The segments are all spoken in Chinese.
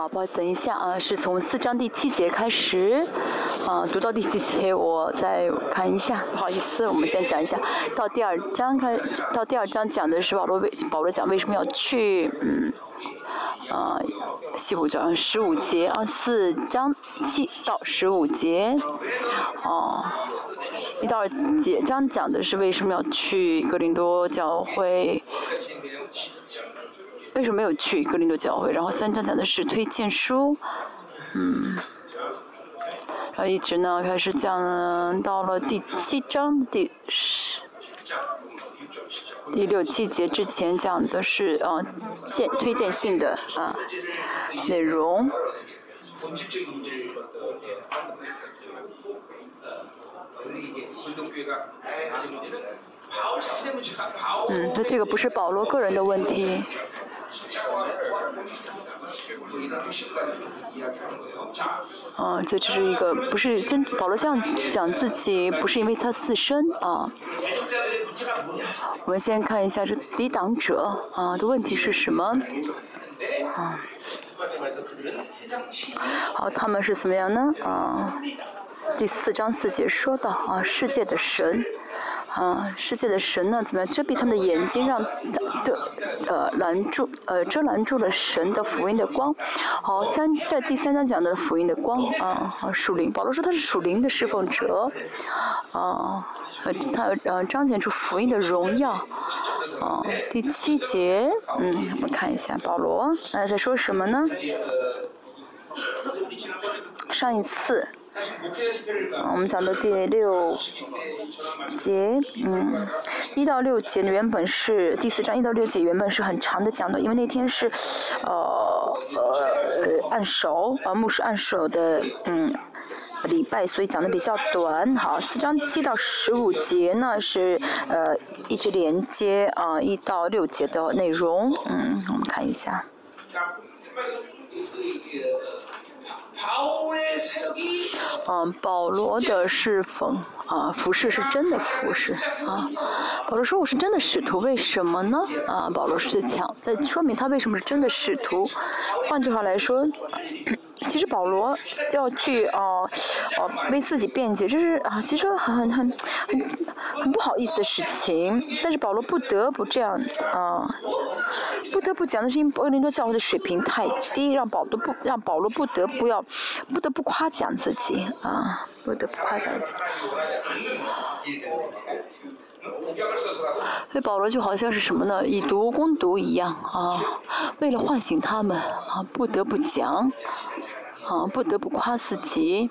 啊，不好，等一下啊，是从四章第七节开始，啊，读到第几节我再看一下，不好意思，我们先讲一下，到第二章开，到第二章讲的是保罗为保罗讲为什么要去，嗯，啊，西湖章十五节啊，四章七到十五节，哦，一到二节章讲的是为什么要去格林多教会。为什么没有去格林多教会？然后三章讲的是推荐书，嗯，然后一直呢开始讲到了第七章第十、第六七节之前讲的是呃荐推荐信的啊内容。嗯，他这个不是保罗个人的问题。啊，这只是一个不是真保罗这样讲自己，不是因为他自身啊。我们先看一下这抵挡者啊的问题是什么啊？好，他们是怎么样呢？啊，第四章四节说到啊，世界的神。啊，世界的神呢？怎么样遮蔽他们的眼睛，让的呃拦住呃遮拦住了神的福音的光？好，三在第三章讲的福音的光啊，属灵。保罗说他是属灵的侍奉者，啊，他呃彰显出福音的荣耀。啊，第七节，嗯，我们看一下保罗呃在说什么呢？上一次。我们讲的第六节，嗯，一到六节原本是第四章一到六节原本是很长的讲的，因为那天是，呃呃按手啊牧师按手的嗯礼拜，所以讲的比较短。好，四章七到十五节呢是呃一直连接啊一到六节的内容，嗯，我们看一下。保罗的侍奉啊，服饰是真的服饰啊。保罗说我是真的使徒，为什么呢？啊，保罗是在讲，在说明他为什么是真的使徒。换句话来说。其实保罗要去哦哦为自己辩解，这是啊，其实很很很很不好意思的事情。但是保罗不得不这样啊，不得不讲的是因为哥林多教会的水平太低，让保罗不让保罗不得不要不得不夸奖自己啊，不得不夸奖自己。所以保罗就好像是什么呢？以毒攻毒一样啊，为了唤醒他们啊，不得不讲。啊，不得不夸自己。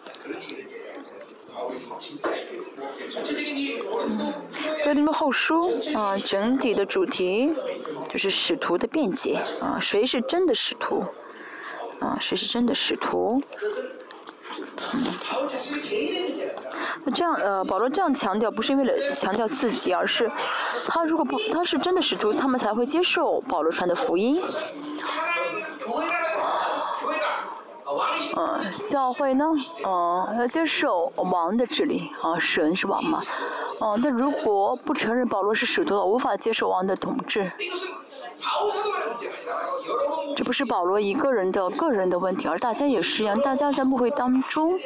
嗯，哥林多后书啊，整体的主题就是使徒的辩解啊，谁是真的使徒？啊，谁是真的使徒？那这样呃，保罗这样强调，不是为了强调自己，而是他如果不他是真的使徒，他们才会接受保罗传的福音。嗯，教会呢，嗯，要接受王的治理啊，神是王嘛，嗯，但如果不承认保罗是使徒，无法接受王的统治。不是保罗一个人的个人的问题，而大家也是一样，大家在牧会当中，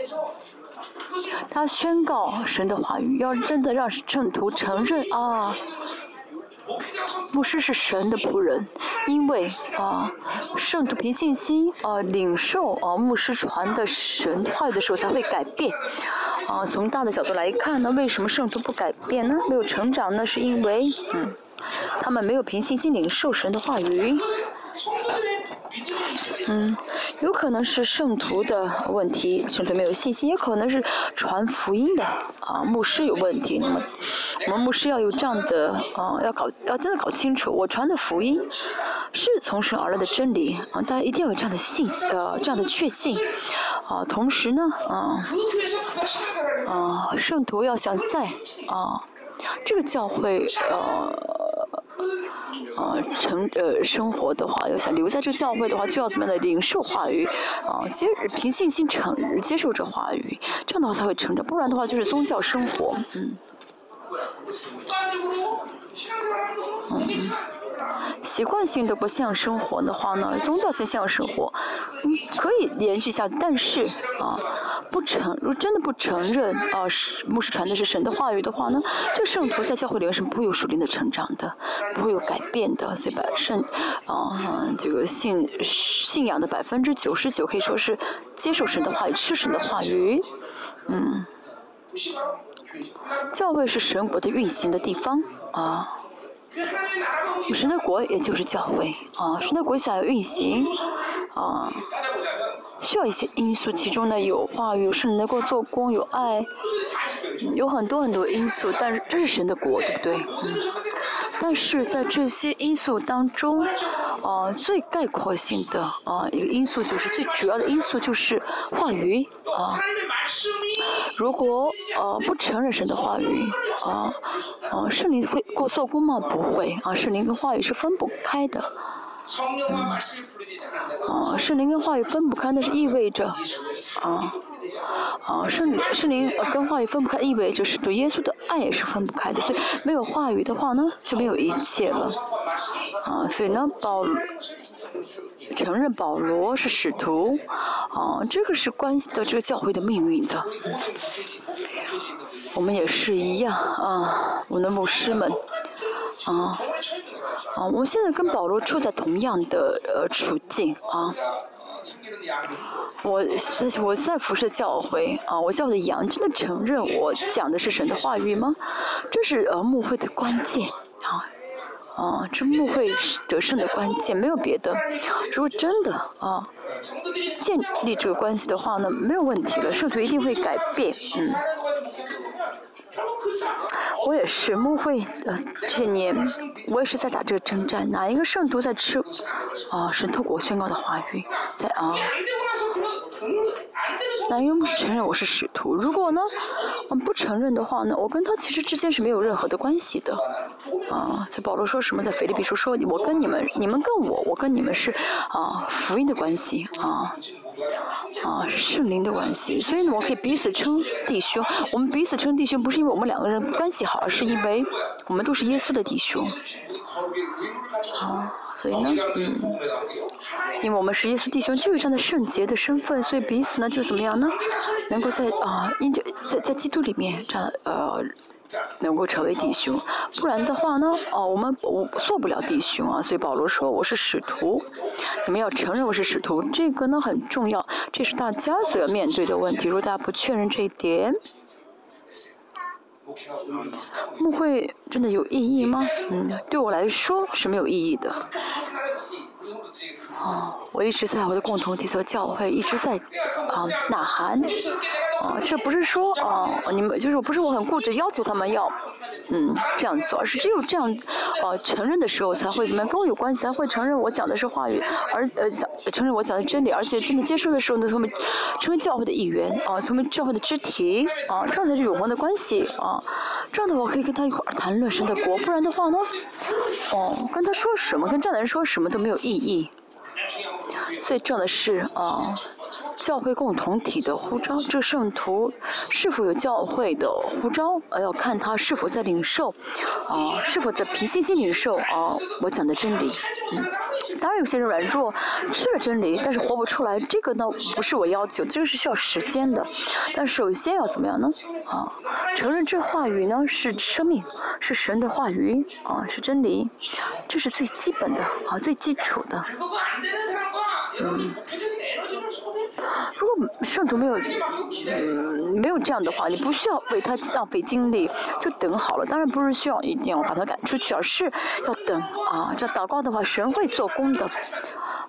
他宣告神的话语，要真的让圣徒承认啊。牧师是神的仆人，因为啊，圣徒凭信心啊领受啊牧师传的神话的时候才会改变。啊，从大的角度来看呢，为什么圣徒不改变呢？没有成长呢？是因为嗯，他们没有凭信心领受神的话语。嗯，有可能是圣徒的问题，圣徒没有信心，也可能是传福音的啊牧师有问题。那么，我们牧师要有这样的啊，要搞，要真的搞清楚，我传的福音是从神而来的真理啊，大家一定要有这样的信息，呃，这样的确信啊。同时呢，啊，啊，圣徒要想在啊这个教会呃。啊，成呃生活的话，要想留在这个教会的话，就要怎么样的领受话语，啊，接凭信心承接受这话语，这样的话才会成长，不然的话就是宗教生活，嗯。嗯，习惯性的过信仰生活的话呢，宗教性信仰生活，嗯，可以延续下，但是啊，不承，如果真的不承认啊，是牧师传的是神的话语的话呢，这圣徒在教会里面是不会有属灵的成长的，不会有改变的，所以把圣，啊，这个信信仰的百分之九十九可以说是接受神的话语，吃神的话语，嗯。教会是神国的运行的地方啊，神的国也就是教会啊，神的国想要运行啊，需要一些因素，其中呢有话语，有圣能够做工，有爱，有很多很多因素，但是这是神的国，对不对？嗯。但是在这些因素当中，呃，最概括性的啊一个因素就是最主要的因素就是话语啊。如果呃不承认神的话语啊，呃圣灵会过做工吗？不会啊，圣灵跟话语是分不开的。啊，圣灵跟话语分不开，那是意味着啊。啊，圣圣灵跟话语分不开，意味着是对耶稣的爱也是分不开的。所以没有话语的话呢，就没有一切了。啊，所以呢，保承认保罗是使徒，啊，这个是关系到这个教会的命运的。我们也是一样啊，我的牧师们，啊，啊，我们现在跟保罗处在同样的呃处境啊。我我在服侍教会啊，我教的羊真的承认我讲的是神的话语吗？这是呃牧会的关键啊，啊，这牧会得胜的关键，没有别的。如果真的啊建立这个关系的话呢，没有问题了，圣徒一定会改变，嗯。我也是牧会呃这些年，我也是在打这个征战。哪一个圣徒在吃啊神透过宣告的话语，在啊？哪一个牧师承认我是使徒？如果呢，我们不承认的话呢，我跟他其实之间是没有任何的关系的。啊，在保罗说什么？在腓立比书说，我跟你们，你们跟我，我跟你们是啊福音的关系啊。啊，是圣灵的关系，所以呢，我可以彼此称弟兄。我们彼此称弟兄，不是因为我们两个人关系好，而是因为我们都是耶稣的弟兄。啊，所以呢，嗯，因为我们是耶稣弟兄，就有这样的圣洁的身份，所以彼此呢就怎么样呢？能够在啊，因着在在基督里面这样呃。能够成为弟兄，不然的话呢，哦，我们我做不了弟兄啊。所以保罗说我是使徒，你们要承认我是使徒，这个呢很重要，这是大家所要面对的问题。如果大家不确认这一点，牧会真的有意义吗？嗯，对我来说是没有意义的。哦，我一直在我的共同体所教会一直在啊呐喊。啊，这不是说啊，你们就是不是我很固执要求他们要，嗯，这样做，而是只有这样，啊，承认的时候才会怎么样，跟我有关系才会承认我讲的是话语，而呃承认我讲的真理，而且真的接受的时候呢，他们成为教会的一员啊，成为教会的肢体啊，这样才是永恒的关系啊，这样的话可以跟他一块儿谈论神的国，不然的话呢，哦，跟他说什么，跟这样的人说什么都没有意义，最重要的是哦。教会共同体的呼召，这个圣徒是否有教会的呼召，呃，要看他是否在领受，啊，是否在凭信心领受啊，我讲的真理，嗯，当然有些人软弱，吃了真理，但是活不出来，这个呢不是我要求，这个是需要时间的，但首先要怎么样呢？啊，承认这话语呢是生命，是神的话语，啊，是真理，这是最基本的，啊，最基础的，嗯。如果圣徒没有，嗯，没有这样的话，你不需要为他浪费精力，就等好了。当然不是需要一定要把他赶出去，而是要等啊。这祷告的话，神会做工的，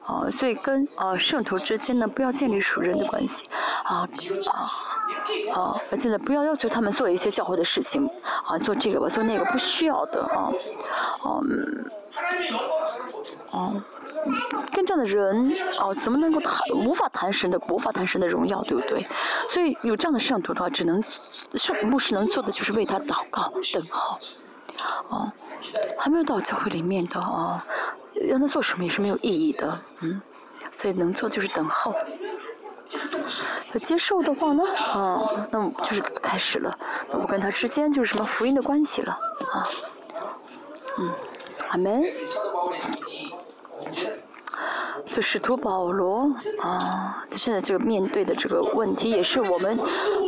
啊，所以跟啊圣徒之间呢，不要建立属人的关系，啊啊啊，而且呢，不要要求他们做一些教会的事情，啊，做这个吧，做那个，不需要的啊，嗯，哦。跟这样的人哦，怎么能够谈？无法谈神的，无法谈神的荣耀，对不对？所以有这样的圣徒的话，只能圣牧师能做的就是为他祷告、等候。哦，还没有到教会里面的哦，让他做什么也是没有意义的，嗯。所以能做就是等候。要接受的话呢，啊，那就是开始了。那我跟他之间就是什么福音的关系了，啊，嗯，阿门。所以使徒保罗啊，他现在这个面对的这个问题，也是我们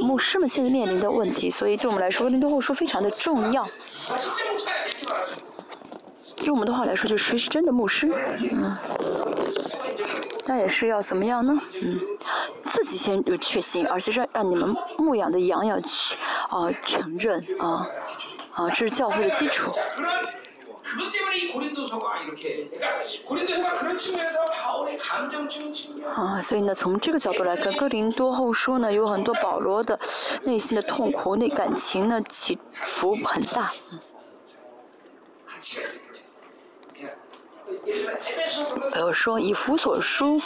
牧师们现在面临的问题，所以对我们来说，林多后说非常的重要。用我们的话来说，就是谁是真的牧师？嗯，那也是要怎么样呢？嗯，自己先有确信，而且是让你们牧养的羊要去啊承认啊啊，这是教会的基础。啊，所以呢，从这个角度来看，哥林多后书呢，有很多保罗的内心的痛苦、内感情呢起伏很大。比比如说以弗所书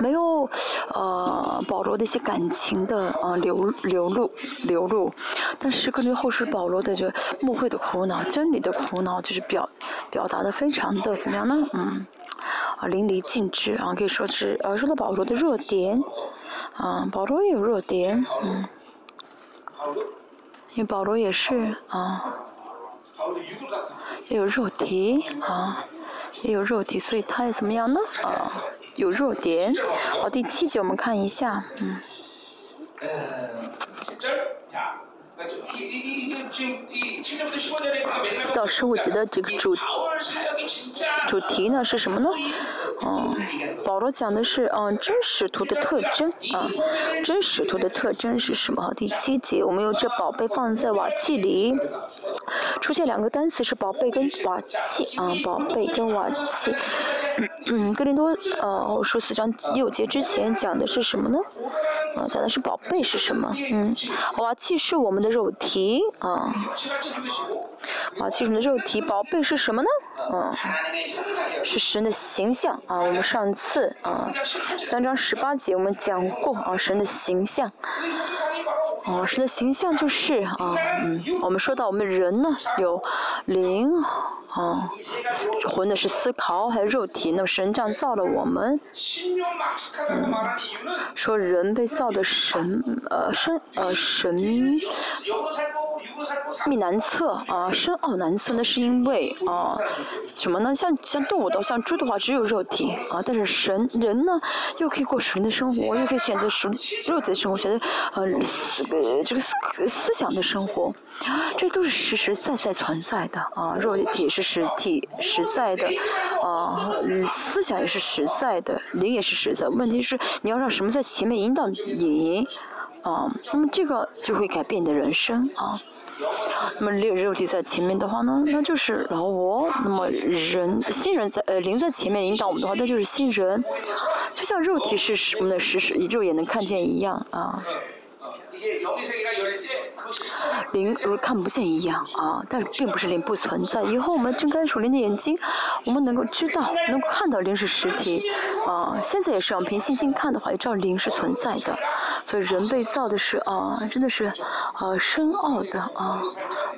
没有呃保罗的一些感情的呃流流露流露，但是根据后世保罗的这个牧会的苦恼、真理的苦恼，就是表表达的非常的怎么样呢？嗯，啊淋漓尽致啊，可以说是呃说到保罗的弱点，啊保罗也有弱点，嗯，因为保罗也是啊。也有肉体啊，也有肉体，所以他也怎么样呢？啊，有弱点。好，第七节我们看一下，嗯。七到十五节的这个主主题呢是什么呢？嗯，保罗讲的是嗯真实图的特征啊，真实图的特征是什么？第七节我们用这宝贝放在瓦器里，出现两个单词是宝贝跟瓦器啊，宝贝跟瓦器。嗯，格林多呃说四章六节之前讲的是什么呢？啊，讲的是宝贝是什么？嗯，瓦器是我们的肉体啊，瓦器是我们的肉体，宝贝是什么呢？嗯，是神的形象啊。我们上次啊三章十八节我们讲过啊神的形象。哦，神的形象就是啊，嗯，我们说到我们人呢有灵，啊，魂的是思考，还有肉体，那么神这样造了我们，嗯，说人被造的神，呃，深呃神秘难测啊，深奥难测，那是因为啊，什么呢？像像动物的，像猪的话只有肉体啊，但是神人呢又可以过神的生活，又可以选择属肉体的生活，选择呃。呃，这个思思想的生活，这都是实实在在存在的啊，肉体是实体实在的，啊，思想也是实在的，灵也是实在。问题是你要让什么在前面引导你，啊，那么这个就会改变你的人生啊。那么灵肉体在前面的话呢，那就是老我；那么人新人在呃灵在前面引导我们的话，那就是新人。就像肉体是什么的实实肉眼能看见一样啊。灵如看不见一样啊，但是并不是灵不存在。以后我们睁开属灵的眼睛，我们能够知道，能够看到灵是实体啊。现在也是，我们凭信心看的话，也知道灵是存在的。所以人被造的是啊，真的是呃深奥的啊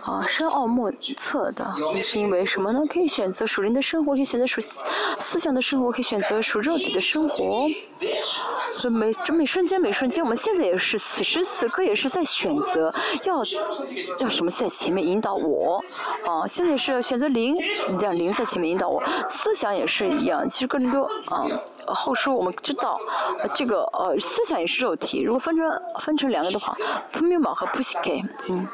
啊深奥莫测的。是因为什么呢？可以选择属灵的生活，可以选择属思想的生活，可以选择属肉体的生活。所以每这每瞬间每瞬间，我们现在也是此时此此刻也是在选择要要什么在前面引导我啊。现在是选择灵，让零在前面引导我。思想也是一样，其实更多啊。后书我们知道，这个呃思想也是肉体。如果分成分成两个的话，普密玛和普西克，嗯，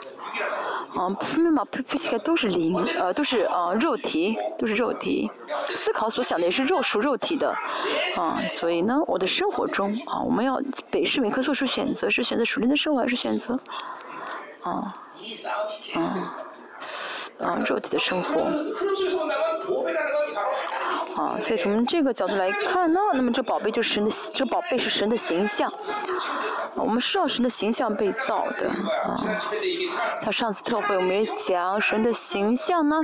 啊普密玛普普西克都是灵，呃都是呃肉体，都是肉体。思考所想的也是肉属肉体的，啊，所以呢，我的生活中啊，我们要北市每刻做出选择，是选择属灵的生活还是选择，啊，啊，啊肉体的生活。啊，所以从这个角度来看呢，那么这宝贝就是神的，这宝贝是神的形象。我们是要神的形象被造的啊。像上次特会我们也讲神的形象呢，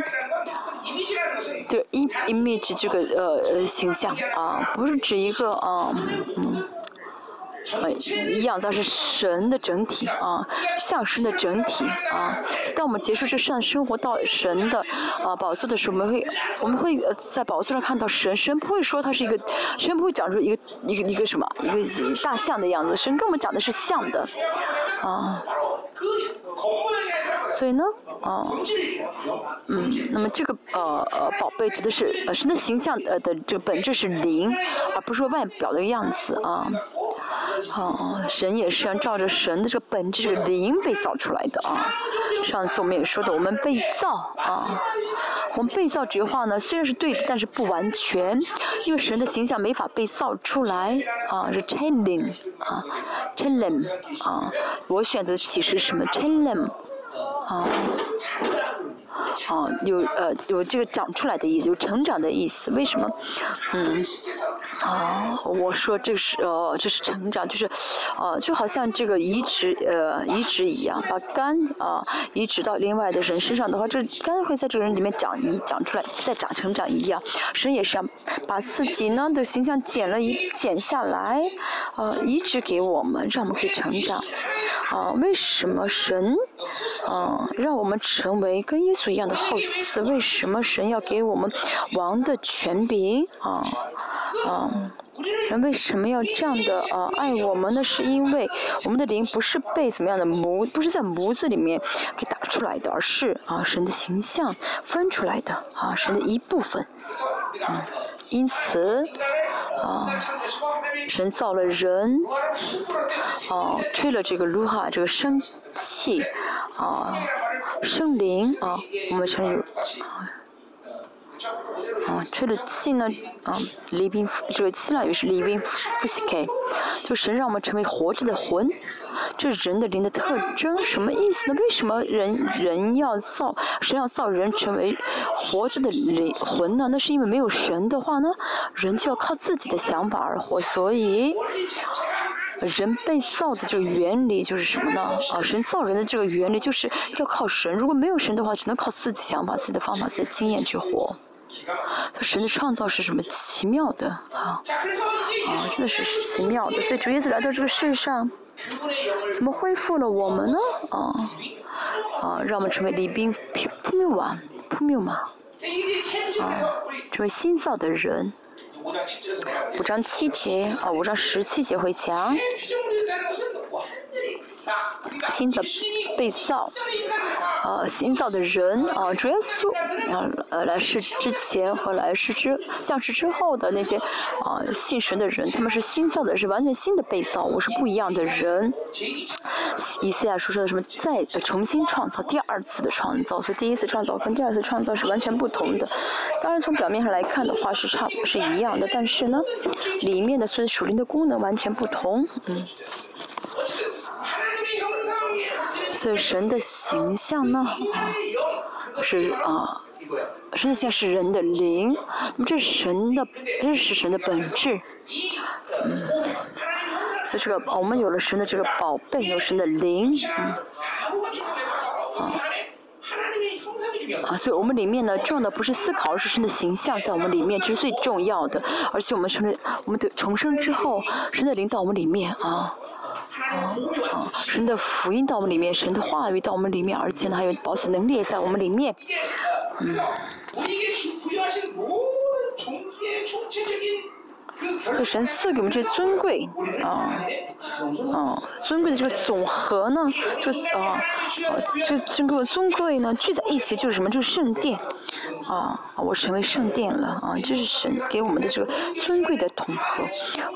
就，image 这个呃呃形象啊，不是指一个啊嗯。呃，一样，它是神的整体啊，像神的整体啊。当我们结束这世生活到神的啊宝座的时候，我们会我们会在宝座上看到神。神不会说它是一个，神不会长出一个一个一个什么一个大象的样子。神跟我们讲的是像的啊。所以呢，啊，嗯，那么这个呃呃宝贝指的是呃神的形象呃的这个本质是灵，而不是说外表的样子啊。啊，神也是要照着神的这个本质这个灵被造出来的啊。上次我们也说的，我们被造啊，我们被造这句话呢虽然是对的，但是不完全，因为神的形象没法被造出来啊，是 chilling 啊，chilling 啊，我选择的启示什么 chilling 啊。啊，有呃有这个长出来的意思，有成长的意思。为什么？嗯，啊，我说这是呃这是成长，就是，呃就好像这个移植呃移植一样，把肝啊移植到另外的人身上的话，这肝会在这个人里面长一长出来，再长成长一样。神也是把自己呢的形象剪了一剪下来，呃移植给我们，让我们可以成长。啊，为什么神，嗯，让我们成为跟耶稣一样的后嗣？为什么神要给我们王的权柄？啊，啊，人为什么要这样的啊爱我们呢？是因为我们的灵不是被怎么样的模，不是在模子里面给打出来的，而是啊神的形象分出来的，啊神的一部分，嗯，因此。啊，神造了人，啊，吹了这个卢哈这个生气，啊，生灵啊，我们称有啊。啊，吹的气呢？啊，利宾这个希腊语是利宾夫西凯，就神让我们成为活着的魂，这是人的灵的特征。什么意思呢？为什么人人要造神要造人成为活着的灵魂呢？那是因为没有神的话呢，人就要靠自己的想法而活。所以，人被造的这个原理就是什么呢？啊，神造人的这个原理就是要靠神。如果没有神的话，只能靠自己想法、自己的方法、自己的经验去活。他神的创造是什么奇妙的啊？啊，真的是奇妙的。所以主耶稣来到这个世上，怎么恢复了我们呢？啊啊，让我们成为礼宾扑灭瓦扑灭嘛啊，成为新造的人。五章七节啊，五章十七节会讲。新的被造，呃，新造的人啊，主耶稣，呃，来世之前和来世之降世之后的那些啊信神的人，他们是新造的，是完全新的被造，我是不一样的人。以赛亚书说的什么再重新创造，第二次的创造，所以第一次创造跟第二次创造是完全不同的。当然从表面上来看的话是差是一样的，但是呢，里面的所有属灵的功能完全不同，嗯。所以神的形象呢，是啊，神的形象是人的灵，那么这是神的，这是神的本质，嗯，所以这个我们有了神的这个宝贝，有神的灵，嗯，啊，啊，所以我们里面呢，重要的不是思考，而是神的形象在我们里面，这是最重要的，而且我们成了，我们的重生之后，神的灵到我们里面啊。神的福音到我们里面，神的话语到我们里面，而且呢，还有保险能力也在我们里面。嗯。这神赐给我们这尊贵，啊，啊，尊贵的这个总和呢，这啊，呃，这尊贵尊贵呢聚在一起就是什么？就是圣殿，啊，我成为圣殿了，啊，这是神给我们的这个尊贵的统合，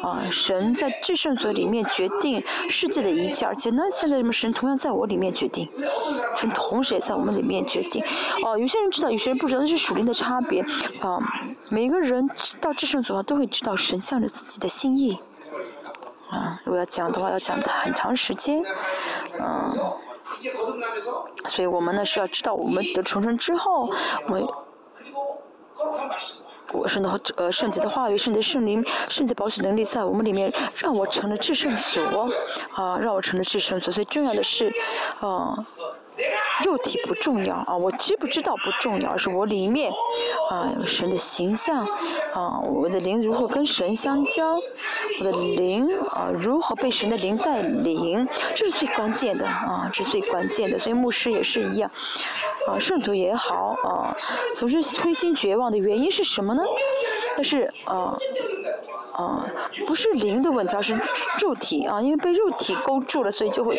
啊，神在至圣所里面决定世界的一切，而且呢，现在什么神同样在我里面决定，神同时也在我们里面决定，哦，有些人知道，有些人不知道，那是属灵的差别，啊，每个人到至圣所都会知道神。向着自己的心意，啊，如果要讲的话，要讲很长时间，嗯，所以我们呢是要知道我们的重生之后，我，我是的呃圣洁的话语、圣洁圣灵、圣洁保守能力在我们里面，让我成了至圣所，啊，让我成了至圣所。最重要的是，啊。肉体不重要啊，我知不知道不重要，而是我里面啊神的形象啊，我的灵如何跟神相交，我的灵啊如何被神的灵带领，这是最关键的啊，这是最关键的。所以牧师也是一样啊，圣徒也好啊，总是灰心绝望的原因是什么呢？但是啊。啊，不是灵的问题，而是肉体啊，因为被肉体勾住了，所以就会，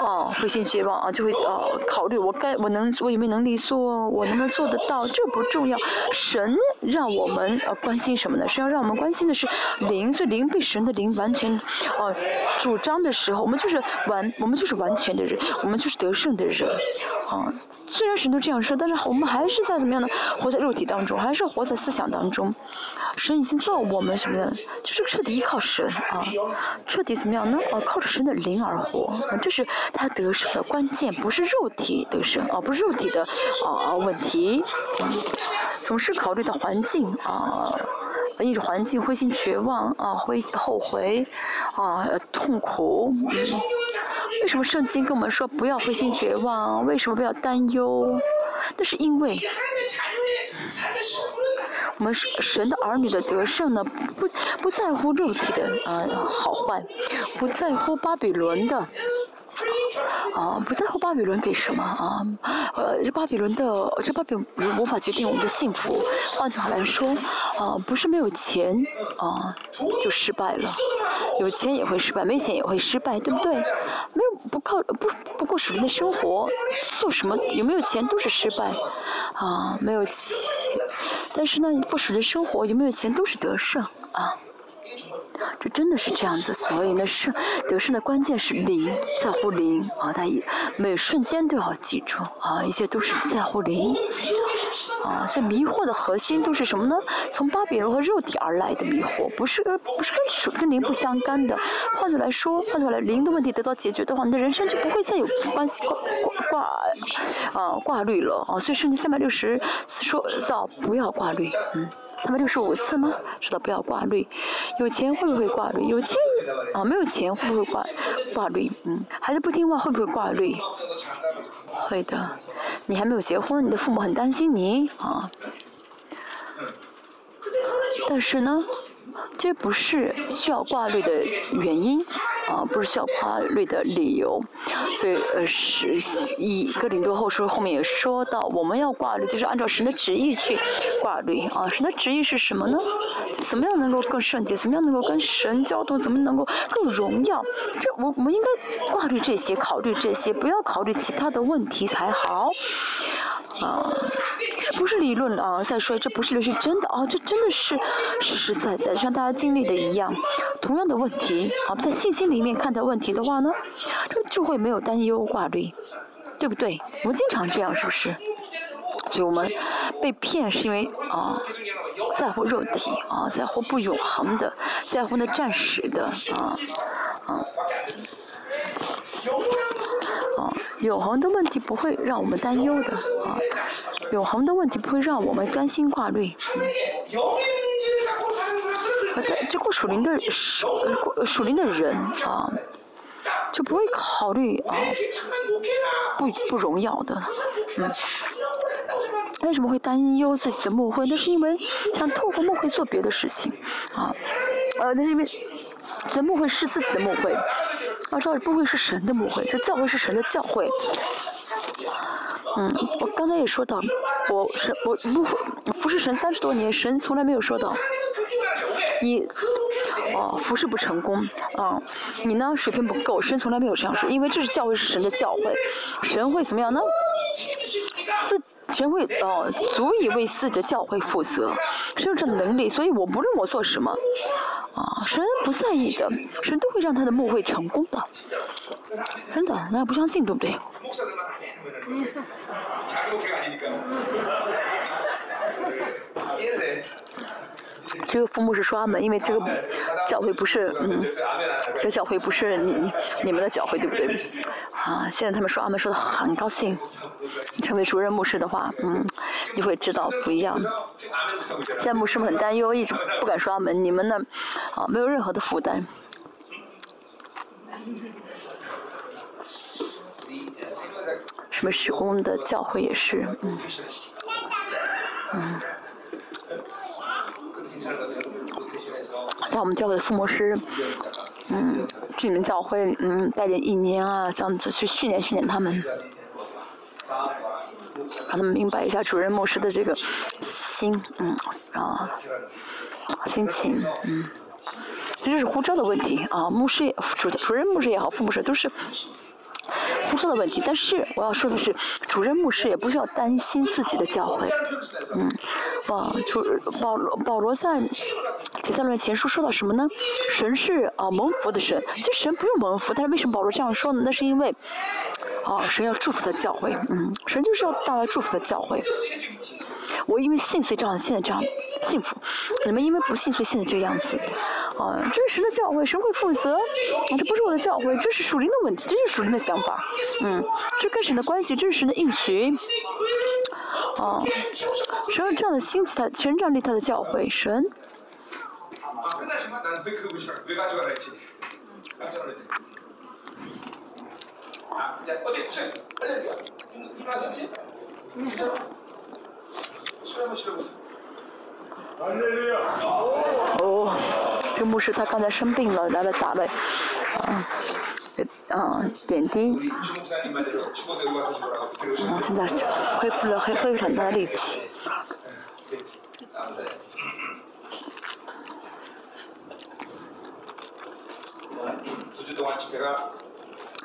啊，灰心绝望啊，就会啊，考虑我该我能我有没有能力做，我能不能做得到，这不重要。神让我们啊关心什么呢？是要让我们关心的是灵，所以灵被神的灵完全啊主张的时候，我们就是完，我们就是完全的人，我们就是得胜的人啊。虽然神都这样说，但是我们还是在怎么样呢？活在肉体当中，还是活在思想当中。神已经造我们什么呢？就是彻底依靠神啊，彻底怎么样呢？啊，靠着神的灵而活，这是他得胜的关键，不是肉体得胜啊，不是肉体的啊问题。总是考虑到环境啊，因着环境灰心绝望啊，会后悔啊，痛苦。为什么圣经跟我们说不要灰心绝望？为什么不要担忧？那是因为。我们神的儿女的得胜呢，不不在乎肉体的啊好坏，不在乎巴比伦的。啊，不在乎巴比伦给什么啊？呃，这巴比伦的这巴比伦无法决定我们的幸福。换句话来说，啊，不是没有钱啊就失败了，有钱也会失败，没钱也会失败，对不对？没有不靠不不过属灵的生活，做什么有没有钱都是失败啊，没有钱，但是呢，不属灵生活有没有钱都是得胜啊。这真的是这样子，所以呢，胜得胜的关键是灵，在乎灵啊！大家每瞬间都要记住啊，一切都是在乎灵啊！这迷惑的核心都是什么呢？从巴比伦和肉体而来的迷惑，不是不是跟跟灵不相干的。换句来说，换句来，灵的问题得到解决的话，你的人生就不会再有关系挂挂挂啊挂虑了啊！所以圣经三百六十说造不要挂虑，嗯。他们六十五次吗？说到不要挂虑，有钱会不会挂虑？有钱啊，没有钱会不会挂挂虑？嗯，孩子不听话会不会挂虑？会的。你还没有结婚，你的父母很担心你啊。但是呢？这不是需要挂虑的原因，啊，不是需要挂虑的理由，所以呃是以哥林多后书后面也说到，我们要挂虑，就是按照神的旨意去挂虑啊。神的旨意是什么呢？怎么样能够更圣洁？怎么样能够跟神交通？怎么能够更荣耀？这我我们应该挂虑这些，考虑这些，不要考虑其他的问题才好。啊，这不是理论啊！再说，这不是理论，是真的啊！这真的是实实在在，像大家经历的一样，同样的问题啊，在信心里面看待问题的话呢，这就会没有担忧挂虑，对不对？我们经常这样，是不是？所以我们被骗是因为啊，在乎肉体啊，在乎不永恒的，在乎那暂时的啊，啊。啊，永恒的问题不会让我们担忧的啊，永恒的问题不会让我们担心挂虑。这过属灵的属属灵的人啊，就不会考虑啊不不荣耀的，嗯。为什么会担忧自己的牧会？那是因为想透过牧会做别的事情啊，呃，那是因为这牧会是自己的牧会。啊，这不会是神的牧会，这教会是神的教会。嗯，我刚才也说到，我是我牧会服侍神三十多年，神从来没有说到你哦服侍不成功，啊，你呢水平不够，神从来没有这样说，因为这是教会是神的教会，神会怎么样呢？自神会哦足以为自己的教会负责，神有这能力，所以我不论我做什么。啊，神不在意的，神都会让他的墓会成功的，真的，那不相信对不对？这个父母是说阿门，因为这个教会不是，嗯，这教会不是你你们的教会对不对？啊，现在他们说阿门说的很高兴，成为主任牧师的话，嗯，你会知道不一样。现在牧师们很担忧，一直不敢说阿门，你们呢，啊，没有任何的负担。什么施工的教会也是，嗯，嗯。让我们教会的父母师，嗯，去你们教会，嗯，带点一年啊，这样子去训练训练他们，让他们明白一下主任牧师的这个心，嗯，啊，心情，嗯。这就是护照的问题啊！牧师也主主任牧师也好，副牧师都是。护照的问题，但是我要说的是，主任牧师也不需要担心自己的教诲。嗯，啊，就保罗保罗在提撒论前书说到什么呢？神是啊蒙福的神，其实神不用蒙福，但是为什么保罗这样说呢？那是因为啊神要祝福的教诲，嗯，神就是要带来祝福的教诲。我因为信，所以这样现在这样幸福；你们因为不信，所以现在这个样子。啊，这是神的教诲，神会负责。啊，这不是我的教诲，这是属灵的问题，这是属灵的想法。嗯，这跟神的关系，这是神的应许。啊，神有这样的心思，他成长立他的教诲，神。哦，这个牧师他刚才生病了，来了打了，啊，嗯点滴，啊现在恢复了，恢恢复很大的力气。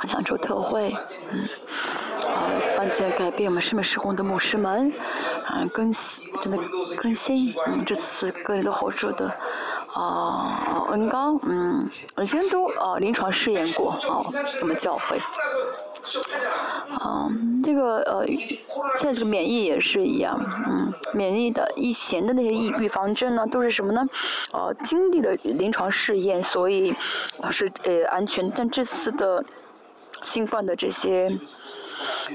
两周特会，嗯，啊，完全改变我们生命时空的牧师们，啊，更新，真的更新，嗯，这次个人的后手的，啊，恩高，嗯，我以前都啊临床试验过，哦，怎么教会，嗯，这个呃，现在这个免疫也是一样，嗯，免疫的以前的那些预预防针呢，都是什么呢？呃，经历了临床试验，所以是呃安全，但这次的。新冠的这些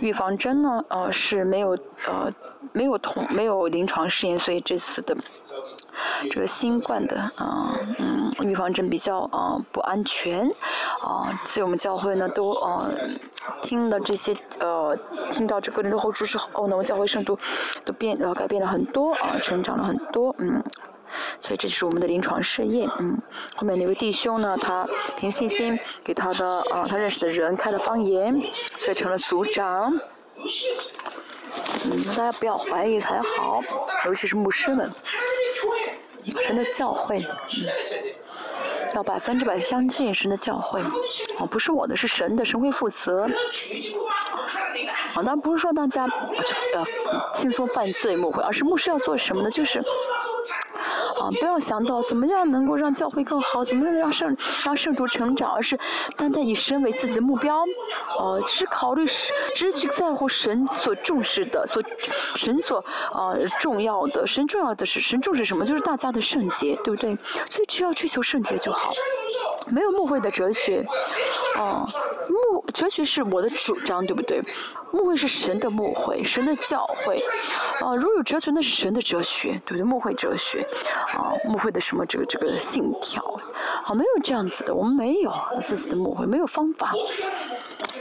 预防针呢，呃是没有呃没有同没有临床试验，所以这次的这个新冠的啊嗯预防针比较啊不安全啊，所以我们教会呢都呃听了这些呃听到这个人的后书之后呢，我们教会圣徒都变呃改变了很多啊，成长了很多嗯。所以这就是我们的临床试验，嗯，后面那位弟兄呢，他凭信心给他的啊，他认识的人开了方言，所以成了组长。嗯，大家不要怀疑才好，尤其是牧师们，神的教诲，嗯，要百分之百相信神的教诲，哦，不是我的，是神的，神会负责。啊，当然不是说大家呃轻松犯罪误会，而是牧师要做什么呢？就是。啊，不要想到怎么样能够让教会更好，怎么样让圣让圣徒成长，而是单单以神为自己的目标，呃，只是考虑神，只是去在乎神所重视的，所神所呃重要的，神重要的是神重视什么？就是大家的圣洁，对不对？所以只要追求圣洁就好，没有牧会的哲学，哦，牧哲学是我的主张，对不对？牧会是神的牧会，神的教诲，啊，如果有哲学，那是神的哲学，对不对？牧会哲学。学啊，牧会的什么这个这个信条，啊，没有这样子的，我们没有自己的牧会，没有方法，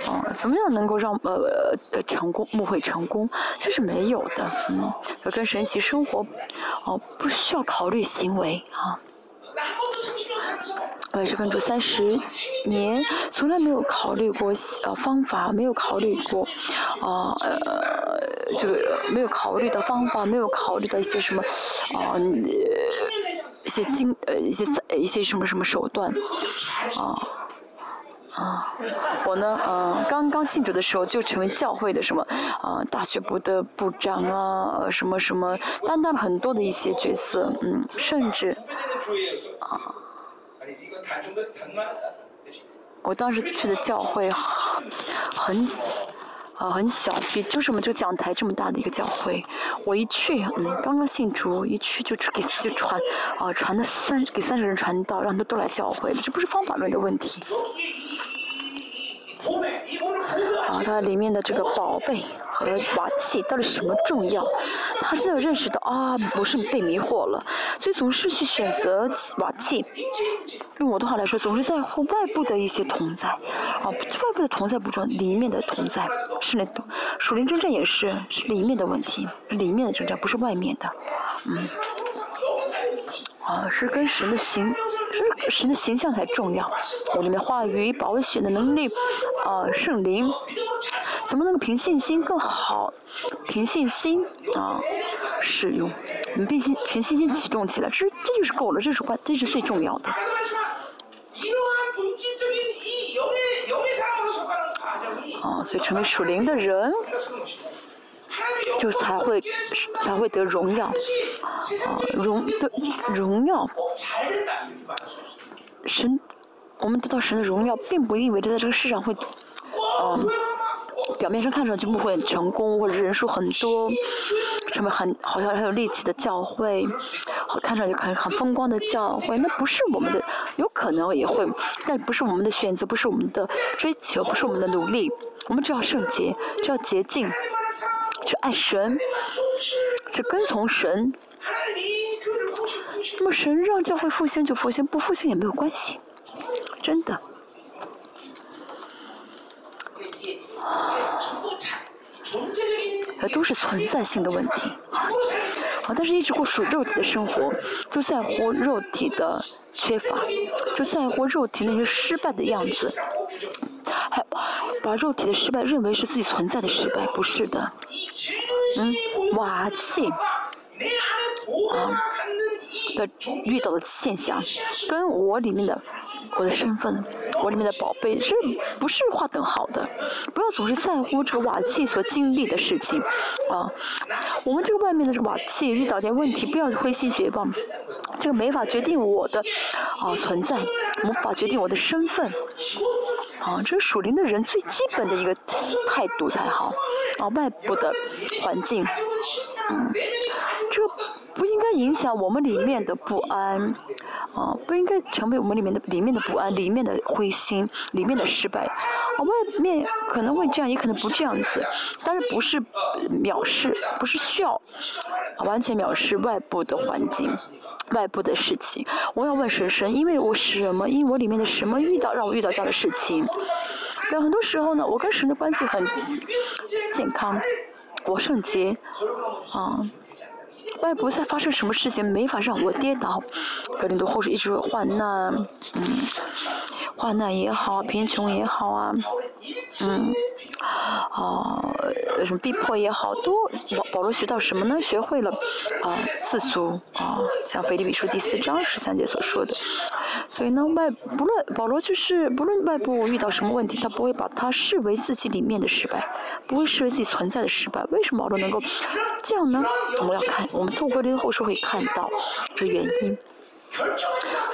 啊，怎么样能够让呃呃成功牧会成功，这是没有的，嗯，要跟神一起生活，哦，不需要考虑行为啊。我也是跟住三十年，从来没有考虑过呃方法，没有考虑过，啊呃这个没有考虑的方法，没有考虑到一些什么，啊一些经呃一些一些什么什么手段，啊啊我呢呃刚刚信主的时候就成为教会的什么啊大学部的部长啊什么什么担当了很多的一些角色，嗯甚至啊。我当时去的教会很很啊很小，比就是我们这个讲台这么大的一个教会。我一去，嗯，刚刚信主，一去就给就传啊传了三给三十人传道，让他都来教会，这不是方法论的问题。啊，它里面的这个宝贝和瓦器到底什么重要？他真的认识到啊，不是被迷惑了，所以总是去选择瓦器。用我的话来说，总是在乎外部的一些同在。啊，外部的同在不重要，里面的同在是那种属灵征战也是是里面的问题，里面的征战不是外面的，嗯。啊是跟神的形是神的形象才重要。我们的话语保险的能力啊圣灵。怎么能够凭信心更好凭信心啊使用。你必须凭信心启动起来这这就是够了这是关这是最重要的。啊所以成为属灵的人就才会才会得荣耀，啊，荣的荣耀。神，我们得到神的荣耀，并不意味着在这个世上会，嗯。表面上看上去不会很成功，或者人数很多，什么很好像很有力气的教会，好看上去很很风光的教会，那不是我们的，有可能也会，但不是我们的选择，不是我们的追求，不是我们的努力，我们只要圣洁，只要洁净，去爱神，去跟从神。那么神让教会复兴就复兴，不复兴也没有关系，真的。都是存在性的问题，好，但是一直过属肉体的生活，就在乎肉体的缺乏，就在乎肉体那些失败的样子，还把肉体的失败认为是自己存在的失败，不是的，嗯，瓦器，啊。的遇到的现象，跟我里面的我的身份。我里面的宝贝是不是划等号的？不要总是在乎这个瓦器所经历的事情，啊，我们这个外面的这个瓦器遇到点问题，不要灰心绝望，这个没法决定我的啊存在，无法决定我的身份，啊，这是属灵的人最基本的一个态度才好，啊，外部的环境，嗯，这。不应该影响我们里面的不安，啊，不应该成为我们里面的里面的不安，里面的灰心，里面的失败。啊，外面可能会这样，也可能不这样子，但是不是藐视，不是笑，完全藐视外部的环境，外部的事情。我要问神神，因为我什么？因为我里面的什么遇到让我遇到这样的事情？但很多时候呢，我跟神的关系很健康，我圣洁，啊。外婆在发生什么事情，没法让我跌倒。格林多后世一直患难，嗯，患难也好，贫穷也好啊，嗯，啊，什么逼迫也好，都保罗学到什么呢？学会了啊，自足啊，像腓立比书第四章十三节所说的。所以呢，外不论保罗就是不论外部遇到什么问题，他不会把它视为自己里面的失败，不会视为自己存在的失败。为什么保罗能够这样呢？我们要看，我们透过这个后书会看到这原因。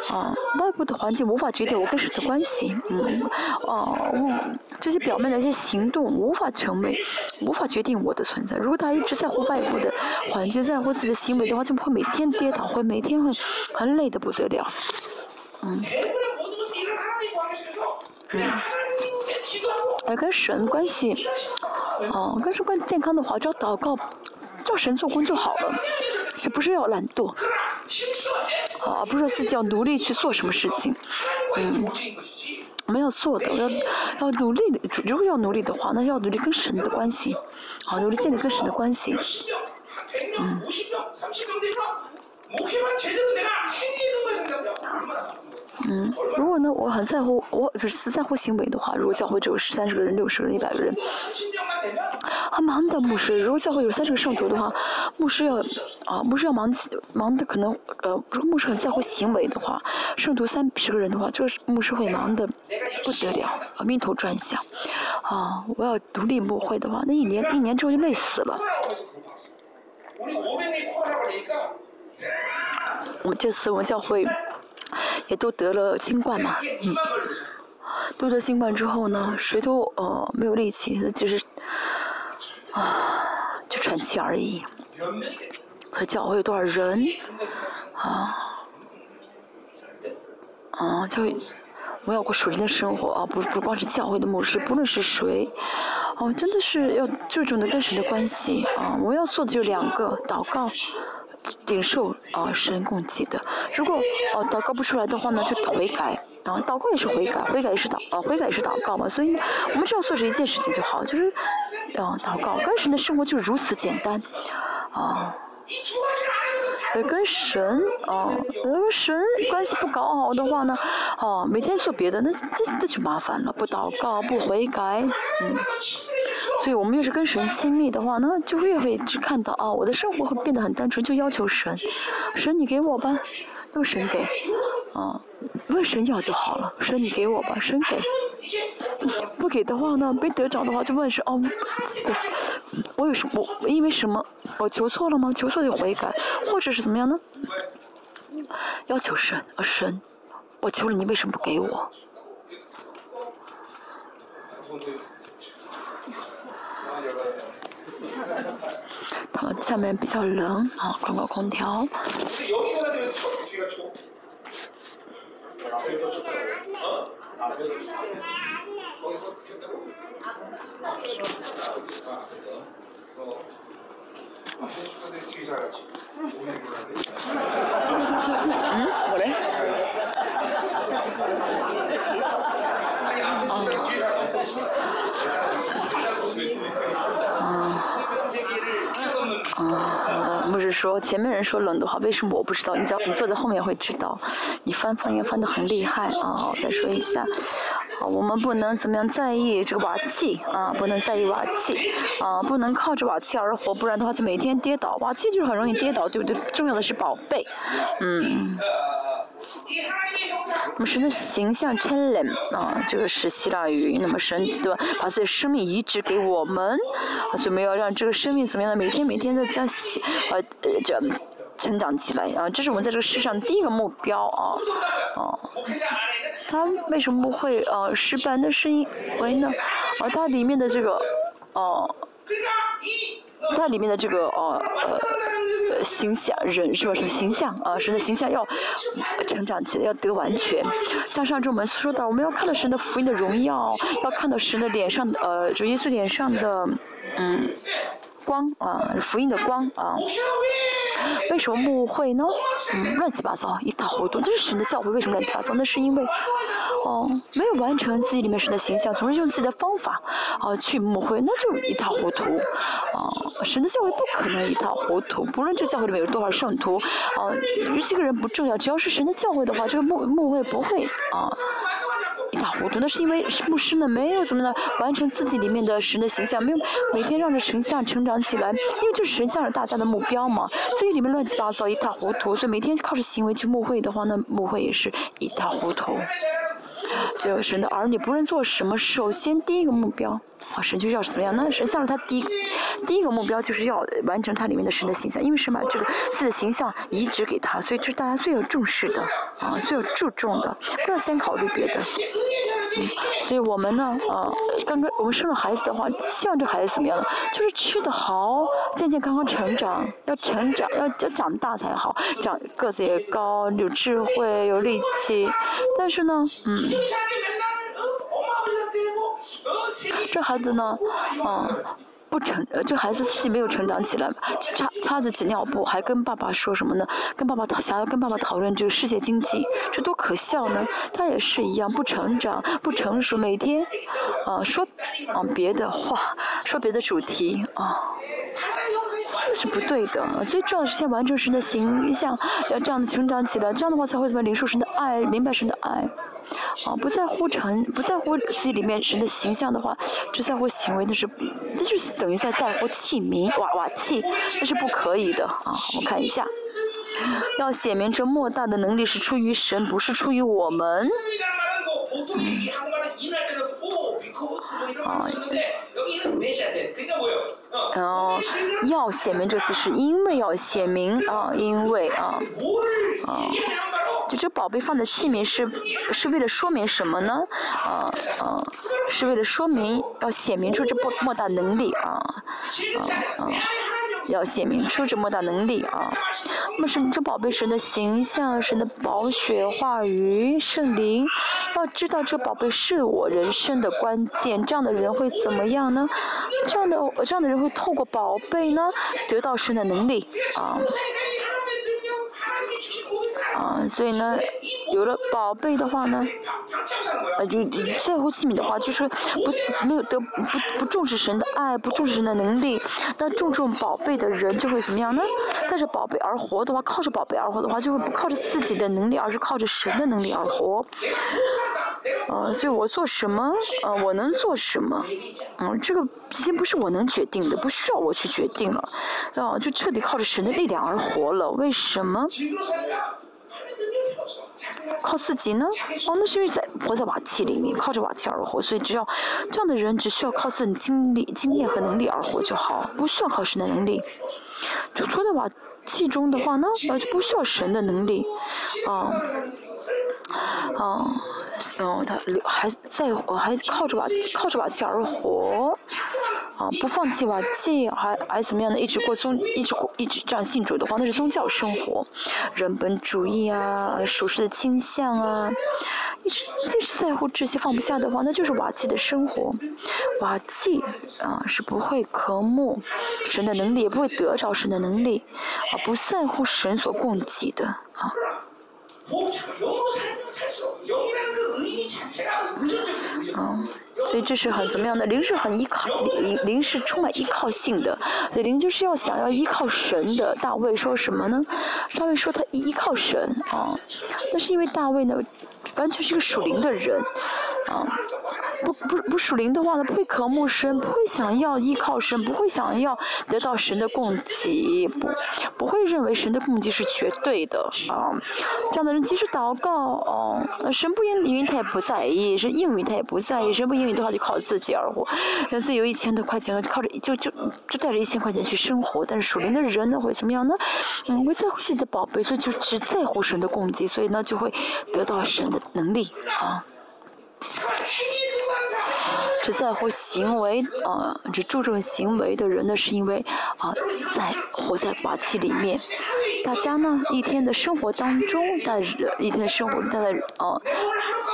啊，外部的环境无法决定我跟神的关系，嗯，哦，这些表面的一些行动无法成为，无法决定我的存在。如果他一直在乎外部的环境，在乎自己的行为的话，就会每天跌倒，会每天会很累的不得了。嗯，嗯，要跟神关系，哦，跟神关健康的话，只要祷告，叫神做工就好了。这不是要懒惰，啊，不是说自己要努力去做什么事情，嗯，我们要做的，要要努力的。如果要努力的话，那要努力跟神的关系，好，努力建立跟神的关系，嗯。嗯，如果呢，我很在乎，我就是在乎行为的话，如果教会只有三十个人、六十个人、一百个人，很忙的牧师。如果教会有三十个圣徒的话，牧师要啊，牧师要忙起，忙的可能呃，如果牧师很在乎行为的话，圣徒三十个人的话，就是牧师会忙的不得了，啊，晕头转向。啊，我要独立牧会的话，那一年一年之后就累死了。我们这次我们教会。也都得了新冠嘛，嗯，都得新冠之后呢，谁都呃没有力气，就是啊，就喘气而已。可教会有多少人啊？啊，就我要过属灵的生活啊，不不光是教会的牧师，不论是谁，哦，真的是要注重的跟神的关系啊。我要做的就两个，祷告。领受啊，神供给的。如果哦祷告不出来的话呢，就悔改。啊，祷告也是悔改，悔改也是祷啊，悔改也是祷告嘛。所以我们只要做这一件事情就好，就是啊祷告。跟神的生活就如此简单，啊。呃跟神啊呃，跟神关系不搞好的话呢，哦，每天做别的，那这这就麻烦了。不祷告，不悔改，嗯。所以我们越是跟神亲密的话，那就越会去看到啊，我的生活会变得很单纯，就要求神，神你给我吧，都神给，啊，问神要就好了，神你给我吧，神给，不给的话呢，没得着的话就问神哦，我我有什我因为什么我求错了吗？求错就悔改，或者是怎么样呢？要求神啊神，我求了你为什么不给我？好，下面比较冷啊，关个空调。嗯。啊，不是说前面人说冷的话，为什么我不知道？你只要你坐在后面会知道。你翻方言翻得很厉害啊！再说一下，啊，我们不能怎么样在意这个瓦器啊，不能在意瓦器啊，不能靠着瓦器而活，不然的话就每天跌倒。瓦器就是很容易跌倒，对不对？重要的是宝贝，嗯。我们神的形象 c h a l e n 啊，这个是希腊语。那么神对吧，把自己的生命移植给我们，啊所以我们要让这个生命怎么样呢？每天每天的将呃呃这成长起来啊，这是我们在这个世上第一个目标啊啊。他为什么会呃失败？那是因为呢，啊，它里面的这个哦。它里面的这个呃呃形象人是吧？是形象啊，神的形象要成长起来，要得完全。像上周我们说到，我们要看到神的福音的荣耀，要看到神的脸上呃，主耶稣脸上的嗯光啊，福音的光啊。为什么牧会呢？嗯，乱七八糟，一塌糊涂。这是神的教会为什么乱七八糟？那是因为，哦，没有完成自己里面神的形象，总是用自己的方法啊去牧会，那就一塌糊涂。啊，神的教会不可能一塌糊涂，不论这教会里面有多少圣徒，啊，这个人不重要，只要是神的教会的话，这个牧牧会不会啊。一塌糊涂，那是因为牧师呢没有怎么的完成自己里面的神的形象，没有每天让这神像成长起来，因为这神像是大家的目标嘛，自己里面乱七八糟一塌糊涂，所以每天靠着行为去牧会的话，那牧会也是一塌糊涂。所有神的儿女不论做什么，首先第一个目标，啊，神就是要怎么样？那神向着他第一第一个目标就是要完成他里面的神的形象，因为神把这个自己的形象移植给他，所以这是大家最有重视的，啊，最有注重的，不要先考虑别的。所以我们呢，呃，刚刚我们生了孩子的话，希望这孩子怎么样呢？就是吃得好，健健康康成长，要成长，要要长大才好，长个子也高，有智慧，有力气。但是呢，嗯，这孩子呢，嗯。不成，呃，这孩子自己没有成长起来，插插着纸尿布，还跟爸爸说什么呢？跟爸爸讨，想要跟爸爸讨论这个世界经济，这多可笑呢！他也是一样，不成长，不成熟，每天，啊，说，啊，别的话，说别的主题，啊。是不对的，最重要是先完成神的形象，要这样的成长起来，这样的话才会怎么领受神的爱，明白神的爱，啊，不在乎成，不在乎自己里面神的形象的话，只在乎行为，那是，那就是等于在在乎器皿，瓦瓦器，那是不可以的啊！我看一下，要显明这莫大的能力是出于神，不是出于我们。啊，然后要显明这次是因为要显明啊，因为啊，啊，就这宝贝放在器皿是是为了说明什么呢？啊啊，是为了说明要显明出这莫莫大能力啊啊啊。要显明出这莫大能力啊！那么神这宝贝神的形象，神的宝血话语圣灵，要知道这宝贝是我人生的关键。这样的人会怎么样呢？这样的这样的人会透过宝贝呢，得到神的能力啊。啊，所以呢，有了宝贝的话呢，呃，就在乎器皿的话，就是不没有得不不重视神的爱，不重视神的能力，那重重宝贝的人就会怎么样呢？带着宝贝而活的话，靠着宝贝而活的话，就会不靠着自己的能力，而是靠着神的能力而活。啊，所以我做什么，啊，我能做什么，嗯，这个已经不是我能决定的，不需要我去决定了，啊，就彻底靠着神的力量而活了。为什么？靠自己呢？哦，那是因为在活在瓦器里面，靠着瓦器而活，所以只要这样的人只需要靠自己经历、经验和能力而活就好，不需要靠神的能力。就除了瓦器中的话呢，呃，就不需要神的能力，啊，啊，嗯，他还在，还靠着瓦靠着瓦器而活。啊，不放弃瓦器，还还怎么样呢？一直过宗，一直过，一直这样信主的话，那是宗教生活，人本主义啊，属实的倾向啊，一直一直在乎这些放不下的话，那就是瓦器的生活。瓦器啊，是不会渴慕神的能力，也不会得着神的能力，啊，不在乎神所供给的啊。嗯，所以这是很怎么样的？灵是很依靠，灵灵是充满依靠性的。灵就是要想要依靠神的。大卫说什么呢？大卫说他依靠神啊，那是因为大卫呢，完全是个属灵的人啊。不不不属灵的话呢，不会渴慕神，不会想要依靠神，不会想要得到神的供给，不不会认为神的供给是绝对的啊。这样的人即使祷告哦，神不应允他也不在意，是应允他也不在意，神不应允的话就靠自己而活。有自己有一千多块钱，靠着就就就带着一千块钱去生活。但是属灵的人呢会怎么样呢？嗯，会在乎自己的宝贝，所以就只在乎神的供给，所以呢就会得到神能力啊。只在乎行为，呃，只注重行为的人呢，是因为啊，在活在瓦器里面。大家呢，一天的生活当中，在一天的生活，在呃，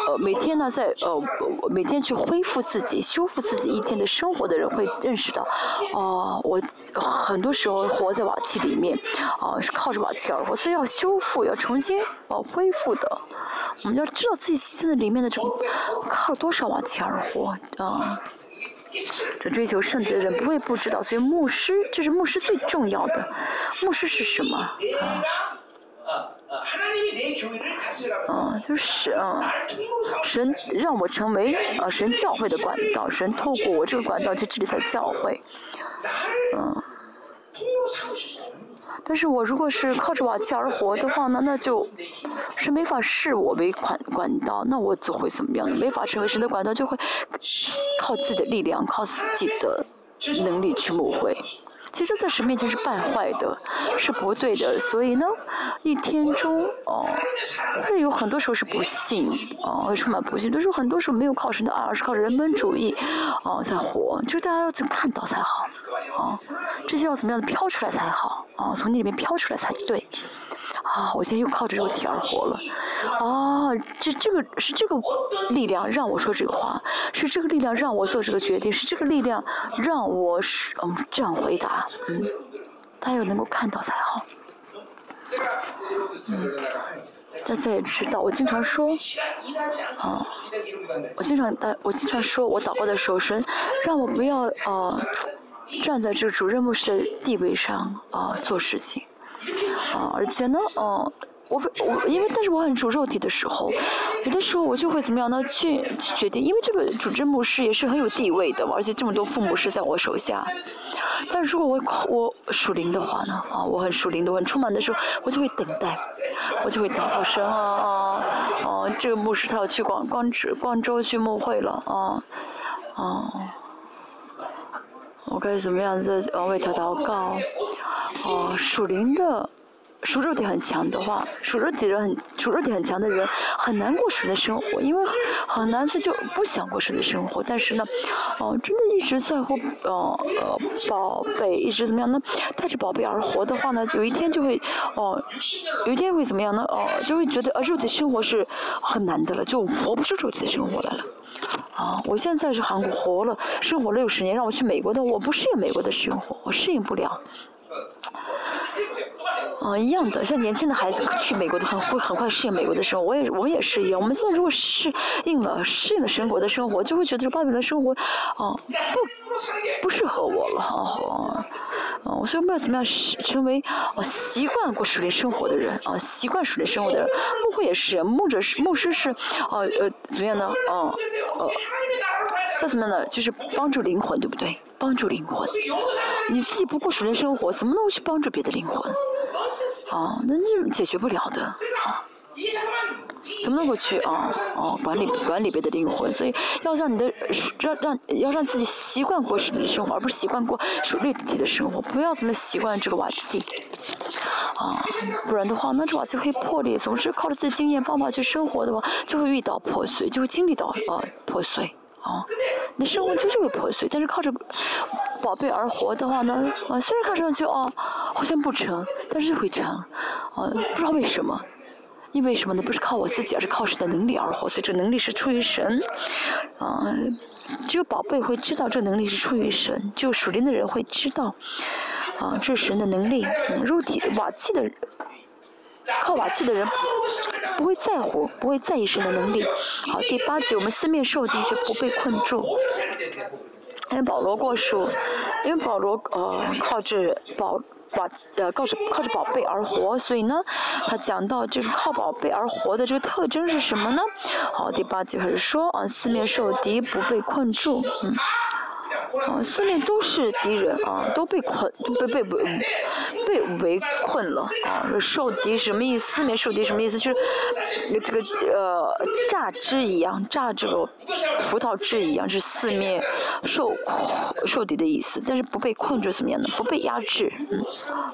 呃，每天呢，在呃，每天去恢复自己、修复自己一天的生活的人，会认识到，哦，我很多时候活在瓦器里面，啊，是靠着瓦器而活，所以要修复，要重新哦恢复的。我们要知道自己现在里面的这个靠多少瓦器而活啊！这追求圣洁的人不会不知道，所以牧师这是牧师最重要的。牧师是什么啊？啊，就是啊，神让我成为啊神教会的管道，神透过我这个管道去治理他的教会，嗯。但是我如果是靠着瓦器而活的话呢，那就是没法视我为管管道，那我就会怎么样？没法成为神的管道，就会靠自己的力量，靠自己的能力去抹回。其实，在神面前是败坏的，是不对的。所以呢，一天中哦，会有很多时候是不幸，哦，会充满不幸。但是很多时候没有靠神的爱，而是靠人本主义，哦，在活。就是大家要怎么看到才好，啊，这些要怎么样的飘出来才好，啊，从那里面飘出来才对。啊！我现在又靠着肉体而活了。啊，这这个是这个力量让我说这个话，是这个力量让我做这个决定，是这个力量让我是嗯这样回答。嗯，大家要能够看到才好。嗯，大家也知道，我经常说，啊，我经常大我经常说我祷告的时候，神让我不要啊站在这个主任牧师的地位上啊做事情。啊，而且呢，嗯，我我因为但是我很主肉体的时候，有的时候我就会怎么样呢？去决定，因为这个主治牧师也是很有地位的，而且这么多父母是在我手下。但如果我我属灵的话呢，啊，我很属灵的，我很充满的时候，我就会等待，我就会祷告神啊啊啊！这个牧师他要去广广州广州去牧会了啊啊！我该怎么样在为他祷告？哦，属灵的，属肉体很强的话，属肉体人很属肉体很强的人很难过属的生活，因为很难他就不想过属的生活。但是呢，哦，真的一直在乎呃呃宝贝，一直怎么样呢？带着宝贝而活的话呢，有一天就会哦，有一天会怎么样呢？哦，就会觉得呃肉体生活是很难的了，就活不出肉体的生活来了。啊，我现在是韩国活了，生活了六十年，让我去美国的，我不适应美国的生活，我适应不了。啊，一样的，像年轻的孩子去美国的很会很快适应美国的生活，我也我也是一样。我们现在如果适应了适应了生活的生活，就会觉得这外面的生活，啊，不不适合我了啊，啊，所以我们要怎么样成为啊习惯过属灵生活的人啊，习惯属灵生活的人。牧会也是，牧者是牧师是，啊呃怎么样呢？啊呃，再怎么样呢？就是帮助灵魂，对不对？帮助灵魂，你自己不过属灵生活，怎么能去帮助别的灵魂？啊，那是解决不了的啊。怎么能够去啊啊管理管理别的灵魂？所以要让你的让让要让自己习惯过属灵的生活，而不是习惯过属灵体的生活。不要怎么习惯这个瓦器啊，不然的话，那这瓦器会破裂。总是靠着自己经验方法去生活的话，就会遇到破碎，就会经历到啊破碎。啊，你生活就是会破碎，但是靠着宝贝而活的话呢，啊，虽然看上去啊好像不成，但是会成，啊，不知道为什么，因为什么呢？不是靠我自己，而是靠神的能力而活，所以这能力是出于神，啊，只有宝贝会知道这能力是出于神，只有属灵的人会知道，啊，这是神的能力，肉体瓦器的。靠瓦器的人不会在乎，不会在意神的能力。好，第八节，我们四面受敌却不被困住。因为保罗过数，因为保罗呃靠着宝瓦呃靠着靠着宝贝而活，所以呢，他讲到这个靠宝贝而活的这个特征是什么呢？好，第八节开始说啊，四面受敌不被困住，嗯。啊，四面都是敌人啊，都被困，被被嗯，被围困了啊。受敌什么意思？四面受敌什么意思？就是这个呃榨汁一样，榨这个葡萄汁一样，是四面受受敌的意思。但是不被困住怎么样呢？不被压制，嗯，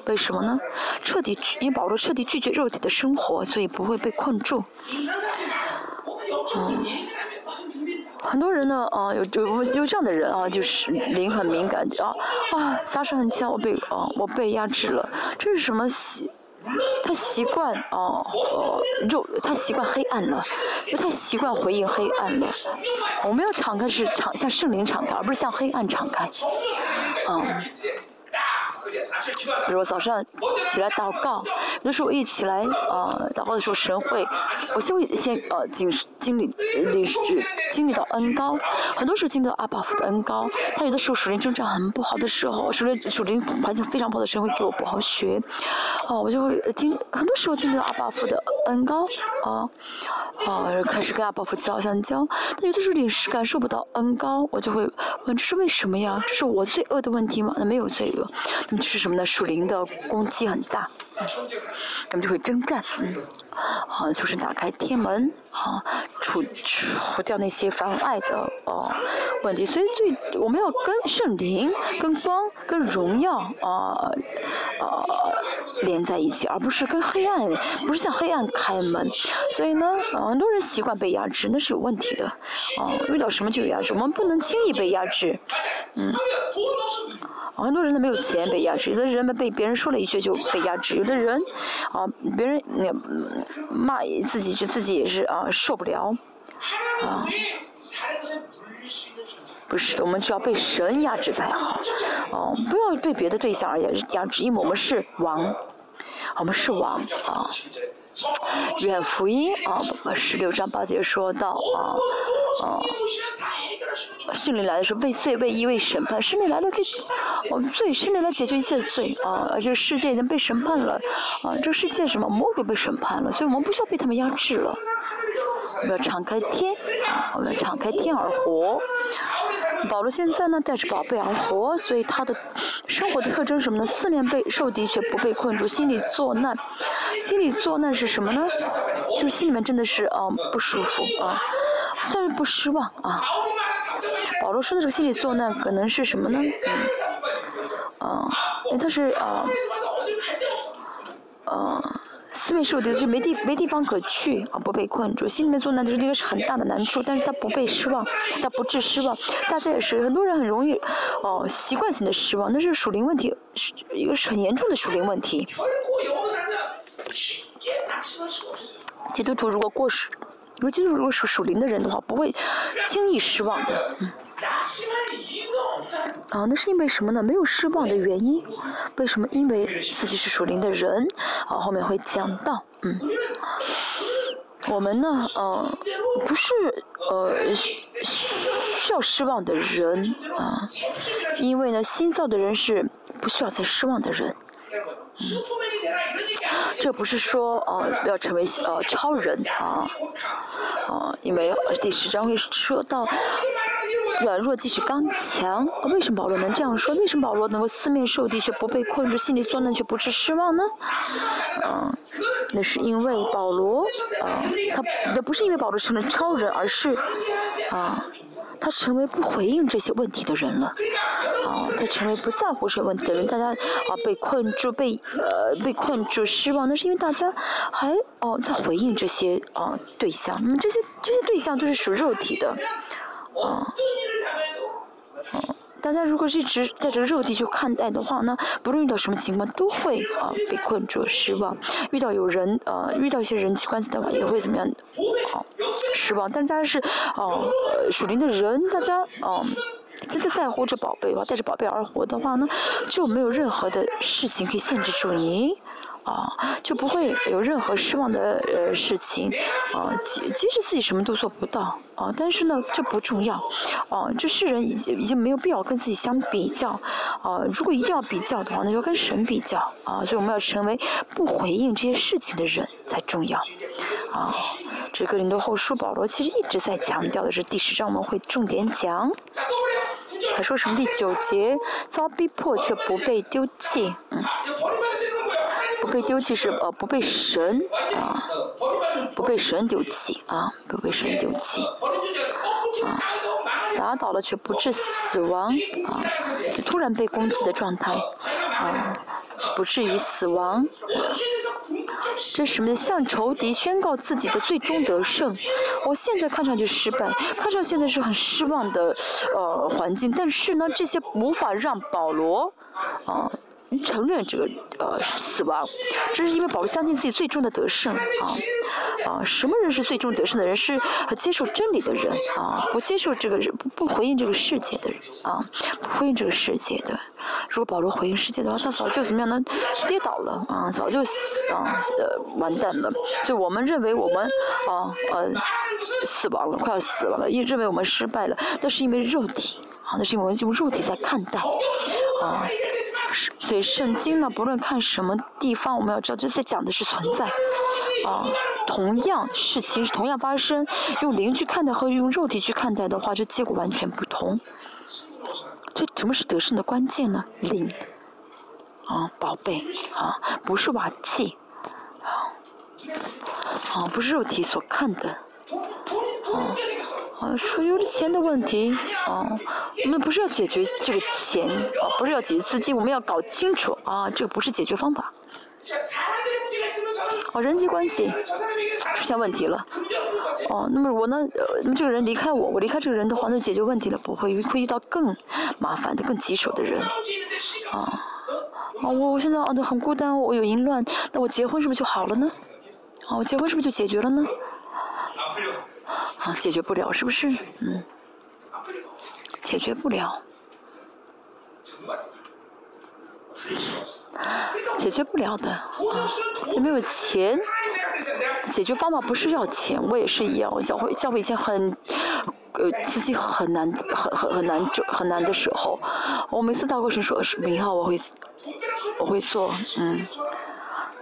为什么呢？彻底因为保罗彻底拒绝肉体的生活，所以不会被困住。嗯。很多人呢，啊，有有有这样的人啊，就是灵很敏感啊，啊，杀手很强，我被啊，我被压制了，这是什么习？他习惯啊，呃，肉，他习惯黑暗了，就他习惯回应黑暗了。我们要敞开是敞向圣灵敞开，而不是向黑暗敞开，嗯。比如早上起来祷告，有的时候一起来呃祷告的时候，神会，我先会先呃经经历历史经历到恩高，很多时候经历到阿爸父的恩高，他有的时候属灵征战很不好的时候，属灵属灵环境非常不好的时候，会给我不好学，哦我就会经很多时候经历到阿爸父的恩高，啊啊开始跟阿爸父祈祷相交，但有的时候领是感受不到恩高，我就会问这是为什么呀？这是我罪恶的问题吗？那没有罪恶，那么是我们的鼠灵的攻击很大，他们就会征战，嗯，啊，就是打开天门，啊，除除掉那些妨碍的哦问题，所以最我们要跟圣灵、跟光、跟荣耀啊啊连在一起，而不是跟黑暗，不是向黑暗开门。所以呢，很多人习惯被压制，那是有问题的，啊，遇到什么就有压制，我们不能轻易被压制，嗯。很多人都没有钱被压制，有的人们被别人说了一句就被压制，有的人，啊，别人那骂自己，就自己也是啊受不了，啊，不是，我们只要被神压制才好，哦，不要被别的对象而压压制，因为我们是王，我们是王啊。远福音啊，十六章八节说到啊，啊，圣灵来的时候为罪、为义、为审判，圣灵来了可以，我们罪，圣灵来解决一切罪啊，而这个世界已经被审判了啊，这个世界什么魔鬼被审判了，所以我们不需要被他们压制了，我们要敞开天啊，我们要敞开天而活。保罗现在呢带着宝贝而活，所以他的生活的特征什么呢？四面被受敌却不被困住，心里作难。心里作难是什么呢？就是心里面真的是嗯不舒服啊，但是不失望啊。保罗说的这个心理作难可能是什么呢？嗯，因为他是啊，嗯。四面受敌就没地没地方可去啊，不被困住，心里面做难的是那个是很大的难处，但是他不被失望，他不致失望。大家也是，很多人很容易哦习惯性的失望，那是属灵问题，是一个是很严重的属灵问题。基督徒如果过属，如果基督徒如果属属灵的人的话，不会轻易失望的。嗯。啊，那是因为什么呢？没有失望的原因，为什么？因为自己是属灵的人，啊，后面会讲到，嗯，我们呢，呃，不是呃需要失望的人，啊，因为呢，新造的人是不需要再失望的人，嗯，这不是说呃要成为呃超人啊，啊，因为第十章会说到。软弱即是刚强。为什么保罗能这样说？为什么保罗能够四面受敌却不被困住，心里作难却不致失望呢？嗯，那是因为保罗，啊，他那不是因为保罗成了超人，而是，啊。他成为不回应这些问题的人了，啊，他成为不在乎这些问题的人。大家啊被困住，被呃被困住失望，那是因为大家还哦在回应这些啊对象。那么这些这些对象都是属肉体的，啊，大家如果是一直带着肉体去看待的话，呢不论遇到什么情况都会啊被困住、失望。遇到有人呃遇到一些人际关系的话，也会怎么样？啊，失望。但大家是哦属灵的人，大家嗯真的在乎着宝贝吧，带着宝贝而活的话呢，就没有任何的事情可以限制住你。啊，就不会有任何失望的呃事情，啊，即即使自己什么都做不到，啊，但是呢，这不重要，啊，这世人已已经没有必要跟自己相比较，啊，如果一定要比较的话，那就跟神比较，啊，所以我们要成为不回应这些事情的人才重要，啊，这个林多后书保罗其实一直在强调的是第十章我们会重点讲，还说什么？第九节遭逼迫却不被丢弃，嗯。不被丢弃是呃不被神啊不被神丢弃啊不被神丢弃啊打倒了却不致死亡啊就突然被攻击的状态啊就不至于死亡这是什么？向仇敌宣告自己的最终得胜。我现在看上去失败，看上现在是很失望的呃环境，但是呢这些无法让保罗啊。承认这个呃死亡，这是因为保罗相信自己最终的得胜啊啊！什么人是最终得胜的人？是接受真理的人啊，不接受这个人不不回应这个世界的人啊，不回应这个世界的。如果保罗回应世界的话，他早就怎么样呢？跌倒了啊，早就死啊呃完蛋了。所以我们认为我们啊呃死亡了，快要死亡了，因认为我们失败了，那是因为肉体啊，那是因为我们用肉体在看待啊。所以圣经呢，不论看什么地方，我们要知道这些讲的是存在，啊，同样事情是同样发生，用灵去看待和用肉体去看待的话，这结果完全不同。这什么是得胜的关键呢？灵，啊，宝贝，啊，不是瓦器，啊，啊，不是肉体所看的，啊。啊，出于钱的问题，啊，我们不是要解决这个钱，啊，不是要解决资金，我们要搞清楚，啊，这个不是解决方法。哦，人际关系出现问题了，哦，那么我呢，呃，这个人离开我，我离开这个人的话，那解决问题了不会，会遇到更麻烦的、更棘手的人，啊，啊，我我现在啊，很孤单，我有淫乱，那我结婚是不是就好了呢？啊，我结婚是不是就解决了呢？啊，解决不了，是不是？嗯，解决不了，解决不了的啊！没有钱，解决方法不是要钱，我也是一样。我教会教会以前很，呃，资金很难，很很很难做，很难的时候，我每次到过神说是名号，我会我会做，嗯，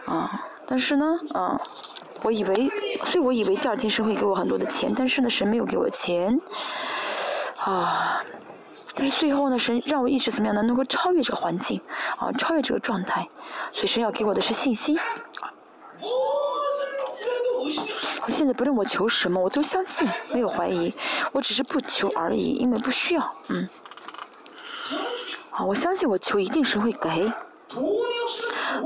啊，但是呢，啊。我以为，所以我以为第二天神会给我很多的钱，但是呢，神没有给我钱，啊，但是最后呢，神让我一直怎么样呢？能够超越这个环境，啊，超越这个状态，所以神要给我的是信心。我现在不论我求什么，我都相信，没有怀疑，我只是不求而已，因为不需要，嗯，啊，我相信我求一定是会给，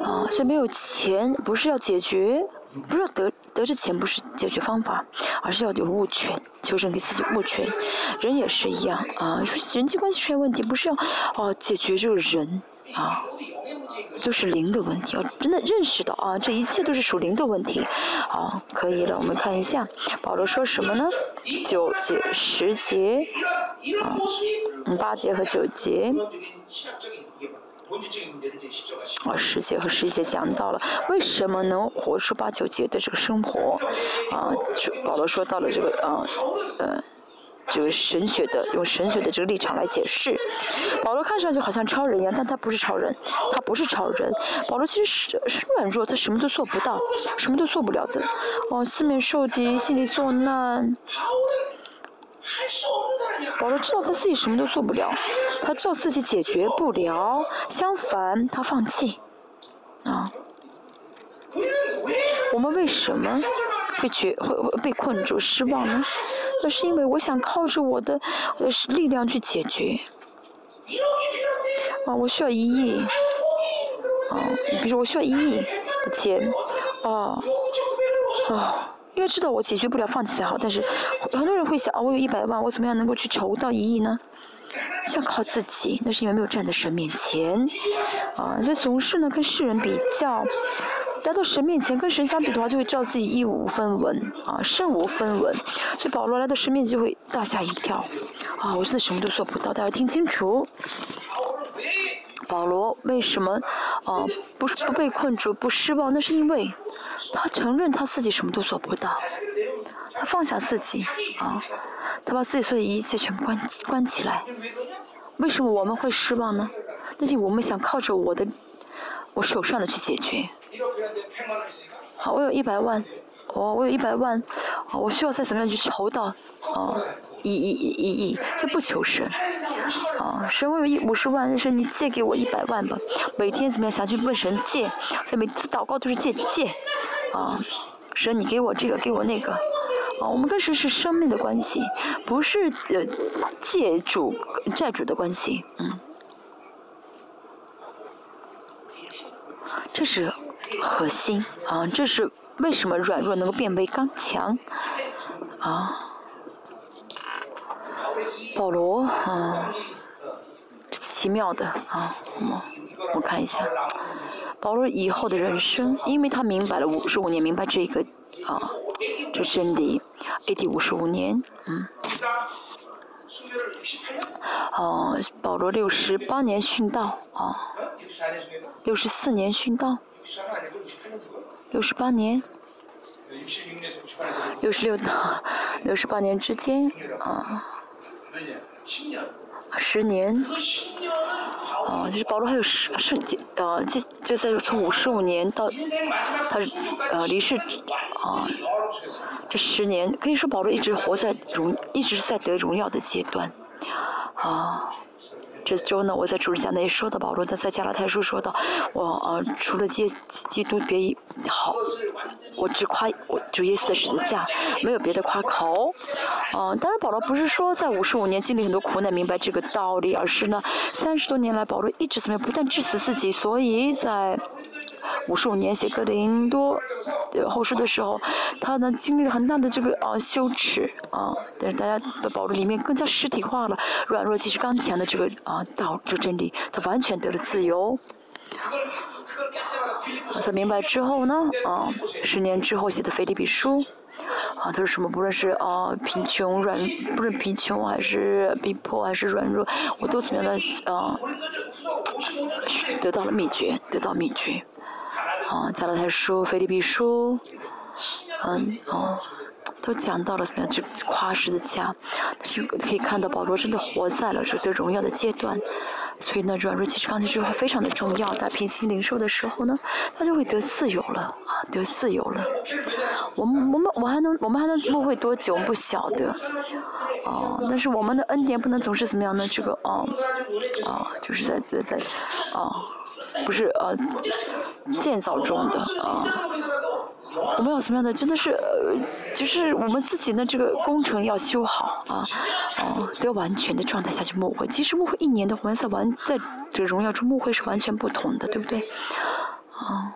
啊，所以没有钱不是要解决。不是得得着钱不是解决方法，而是要有物权，求神给自己物权。人也是一样啊，人际关系出现问题，不是要哦解决这个人啊，都是灵的问题。要真的认识到啊，这一切都是属灵的问题。好，可以了，我们看一下保罗说什么呢？九节、十节啊，嗯，八节和九节。啊，十节和十一节讲到了为什么能活出八九节的这个生活，啊，保罗说到了这个啊，呃，这个神学的用神学的这个立场来解释。保罗看上去好像超人一样，但他不是超人，他不是超人。保罗其实是是软弱，他什么都做不到，什么都做不了的。哦，四面受敌，心里作难。保罗知道他自己什么都做不了，他知道自己解决不了，相反他放弃，啊。我们为什么会觉会被困住失望呢？那是因为我想靠着我的呃力量去解决。啊，我需要一亿。啊，比如说我需要一亿的钱。啊。啊，因为知道我解决不了，放弃才好。但是很多人会想，啊，我有一百万，我怎么样能够去筹到一亿呢？想靠自己，那是因为没有站在神面前。啊，所以总是呢跟世人比较。来到神面前，跟神相比的话，就会知道自己一无分文，啊，身无分文。所以保罗来到神面前就会大吓一跳，啊，我真的什么都做不到，大家听清楚。保罗为什么，啊，不是不被困住，不失望？那是因为，他承认他自己什么都做不到，他放下自己，啊，他把自己所有的一切全部关关起来。为什么我们会失望呢？那是我们想靠着我的，我手上的去解决。好，我有一百万，我我有一百万，我需要再怎么样去筹到，啊，一一一亿，就不求神，啊，神我有一五十万，神你借给我一百万吧，每天怎么样想去问神借，每次祷告都是借借，啊，神你给我这个给我那个，啊，我们跟神是生命的关系，不是呃借主债主的关系，嗯，这是。核心啊，这是为什么软弱能够变为刚强啊？保罗啊，这奇妙的啊，我我看一下，保罗以后的人生，因为他明白了五十五年，明白这个啊，这真理，A.D. 五十五年，嗯，哦，保罗六十八年殉道啊，六十四年殉道。六十八年，六十六到六十八年之间啊，十年，啊，就是保罗还有十十呃，这就在从五十五年到他呃离世啊，这十年可以说保罗一直活在荣，一直在得荣耀的阶段。啊。这周呢，我在主日讲的也说到，保罗他在加拉太书说到，我呃除了基基督别好，我只夸我主耶稣的十字架，没有别的夸口。嗯，当然保罗不是说在五十五年经历很多苦难明白这个道理，而是呢三十多年来保罗一直怎么样不断致死自己，所以在。五十五年写格林多后书的时候，他呢经历了很大的这个啊羞耻啊，但是大家的保罗里面更加实体化了软弱其实刚强的这个啊道这真理，他完全得了自由。在明白之后呢，啊，十年之后写的腓立比书，啊，他说什么？不论是啊贫穷软，不论贫穷还是逼迫还是软弱，我都怎么样的啊，得到了秘诀，得到秘诀。啊，加拉太书、菲利比书，嗯，哦，都讲到了怎么样？这夸十字架，是可以看到保罗真的活在了这个荣耀的阶段。所以呢，软弱其实刚才这句话非常的重要。在平行领受的时候呢，他就会得自由了啊，得自由了。我们我们我还能我们还能误会多久？不晓得。哦，但是我们的恩典不能总是怎么样呢？这个啊啊，就是在在在啊，不是呃建造中的啊。我们要什么样的？真的是呃，就是我们自己的这个工程要修好啊啊，得完全的状态下去牧会。其实牧会一年的红色完在这个荣耀中牧会是完全不同的，对不对？啊。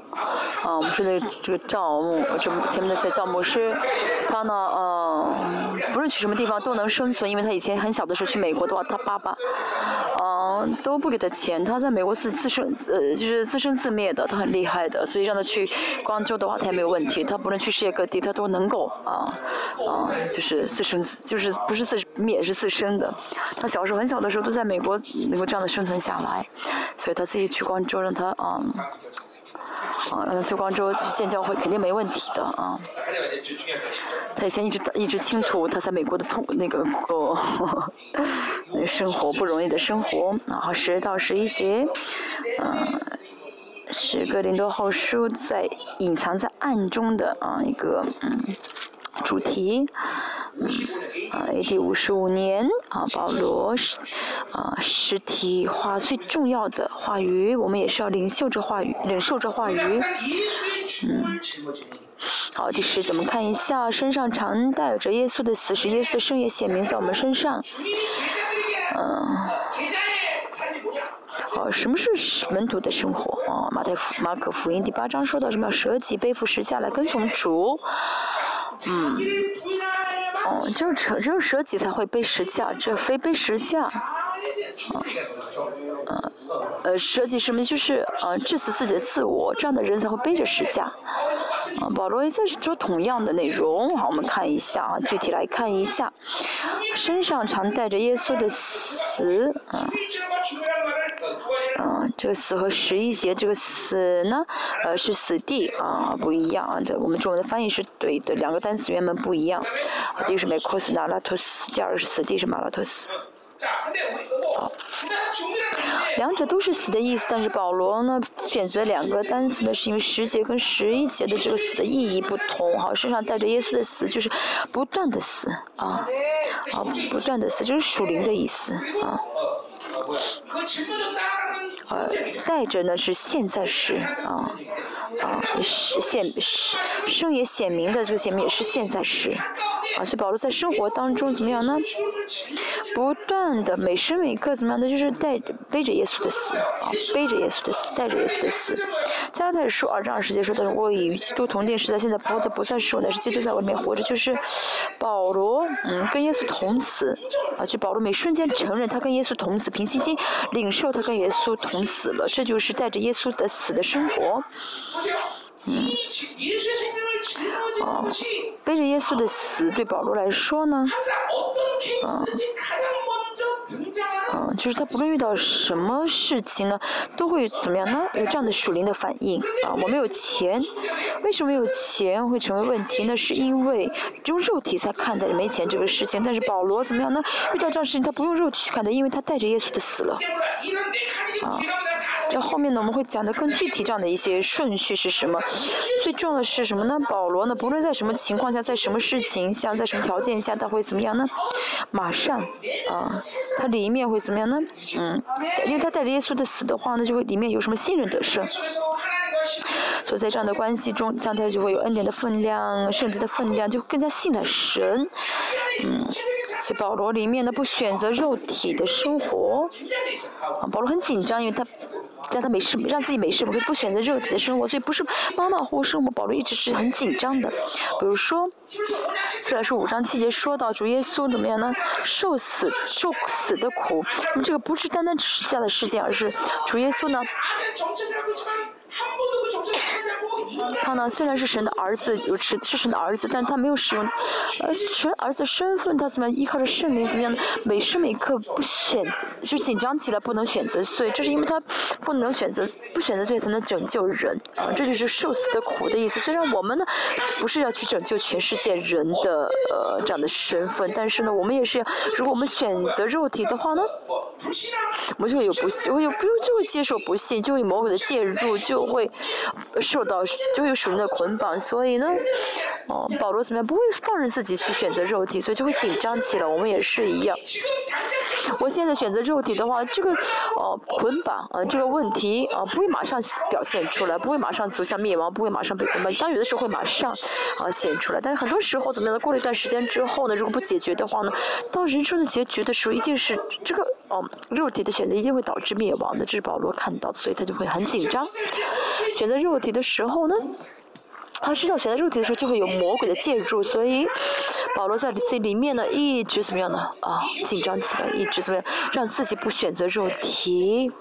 啊，我们说的这个赵牧，这前面的叫赵牧师，他呢，呃，不论去什么地方都能生存，因为他以前很小的时候去美国的话，他爸爸，嗯，都不给他钱，他在美国是自生，呃，就是自生自灭的，他很厉害的，所以让他去光州的话，他也没有问题，他不论去世界各地，他都能够啊，啊，就是自生，就是不是自灭，是自生的。他小时候很小的时候都在美国能够这样的生存下来，所以他自己去光州，让他啊。啊，让他去光州去建教会肯定没问题的啊。他以前一直一直倾吐他在美国的痛那个哦，生活不容易的生活。然后十到十一节，嗯，是格林多后书在隐藏在暗中的啊一个嗯主题。嗯，啊，A.D. 五十五年，啊，保罗啊实体化最重要的话语，我们也是要领受这话语，忍受这话语。嗯，好，第十，咱们看一下，身上常带着耶稣的死，使耶稣的圣业显明在我们身上。嗯，好，什么是门徒的生活？啊，马太福马可福音第八章说到什么？舍己背负十架来跟从主。嗯。哦，只有蛇，只有蛇己才会背十架，这非背十架。嗯，呃，蛇己什么？就是呃，致死自己的自我，这样的人才会背着十架。啊，保罗也在说同样的内容。好，我们看一下啊，具体来看一下，身上常带着耶稣的死。啊，嗯，这个死和十一节这个死呢，呃，是死地啊，不一样啊。这我们中文的翻译是对的，两个单词原本不一样。第一个是美库斯纳拉托斯，第二个是死地是马拉托斯。好，两者都是死的意思，但是保罗呢选择两个单词呢，是因为十节跟十一节的这个死的意义不同。好，身上带着耶稣的死，就是不断的死啊，啊，不断的死，就是属灵的意思啊。呃，带着呢是现在时啊啊，是显是生也显明的这个显明也是现在时啊，所以保罗在生活当中怎么样呢？不断的每时每刻怎么样呢？就是带着背着耶稣的死啊，背着耶稣的死，带着耶稣的死。加拉太书二章二十节说的是：“我与基督同定，是在现在活的不再是我，乃是基督在我里面活着。”就是保罗嗯跟耶稣同死啊，就保罗每瞬间承认他跟耶稣同死，平基金领受他跟耶稣同。死了，这就是带着耶稣的死的生活。嗯，哦，背着耶稣的死，对保罗来说呢，嗯。嗯，就是他不论遇到什么事情呢，都会怎么样呢？有这样的属灵的反应啊！我没有钱，为什么有钱会成为问题呢？是因为用肉体在看待没钱这个事情。但是保罗怎么样呢？遇到这样事情，他不用肉体去看待，因为他带着耶稣的死了。啊，这后面呢，我们会讲的更具体，这样的一些顺序是什么？最重要的是什么呢？保罗呢，不论在什么情况下，在什么事情下，在什么条件下，他会怎么样呢？马上啊，他里面会怎么样呢？嗯，因为他带着耶稣的死的话呢，就会里面有什么信任得胜。所以在这样的关系中，这样他就会有恩典的分量、圣子的分量，就更加信赖神。嗯，所以保罗里面呢，不选择肉体的生活。啊，保罗很紧张，因为他。让他没事，让自己没事，我可以不选择肉体的生活，所以不是马马虎虎生活。保罗一直是很紧张的。比如说，虽然说五章七节说到主耶稣怎么样呢？受死受死的苦，那么这个不是单单只是这样的事件，而是主耶稣呢？他呢，虽然是神的儿子，有是是神的儿子，但是他没有使用，呃，神儿子身份，他怎么样依靠着圣灵怎么样？每时每刻不选择，就紧张起来不能选择罪，这是因为他不能选择，不选择罪才能拯救人啊，这就是受死的苦的意思。虽然我们呢，不是要去拯救全世界人的呃这样的身份，但是呢，我们也是，如果我们选择肉体的话呢，我们就会有不信，会有不就会接受不信，就会魔鬼的介入，就会受到。都有属灵的捆绑，所以呢，哦，保罗怎么样不会放任自己去选择肉体，所以就会紧张起来。我们也是一样。我现在选择肉体的话，这个哦捆绑啊这个问题啊不会马上表现出来，不会马上走向灭亡，不会马上被捆绑。当有的时候会马上啊显出来，但是很多时候怎么样呢？过了一段时间之后呢，如果不解决的话呢，到人生的结局的时候，一定是这个哦肉体的选择一定会导致灭亡的。这是保罗看到，所以他就会很紧张。选择肉体的时候呢，他知道选择肉体的时候就会有魔鬼的介入，所以保罗在自己里面呢一直怎么样呢？啊，紧张起来，一直怎么样，让自己不选择肉体。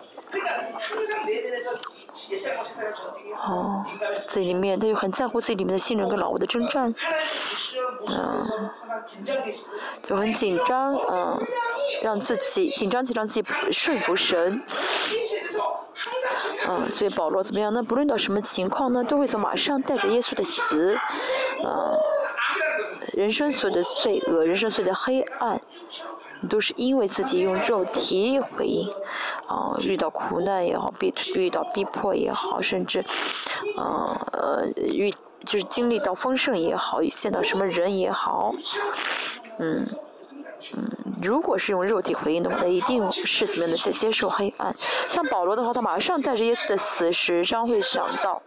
哦，自己里面他就很在乎自己里面的信任跟老我的征战，嗯，就很紧张，嗯，让自己紧张紧张自己顺服神，嗯，所以保罗怎么样呢？不论到什么情况呢，都会从马上带着耶稣的死，嗯，人生所有的罪恶，人生所有的黑暗。都是因为自己用肉体回应，啊，遇到苦难也好，逼遇到逼迫也好，甚至，呃呃遇就是经历到丰盛也好，见到什么人也好，嗯。嗯，如果是用肉体回应的话，那一定是怎么样的在接受黑暗。像保罗的话，他马上带着耶稣的死时，将会想到，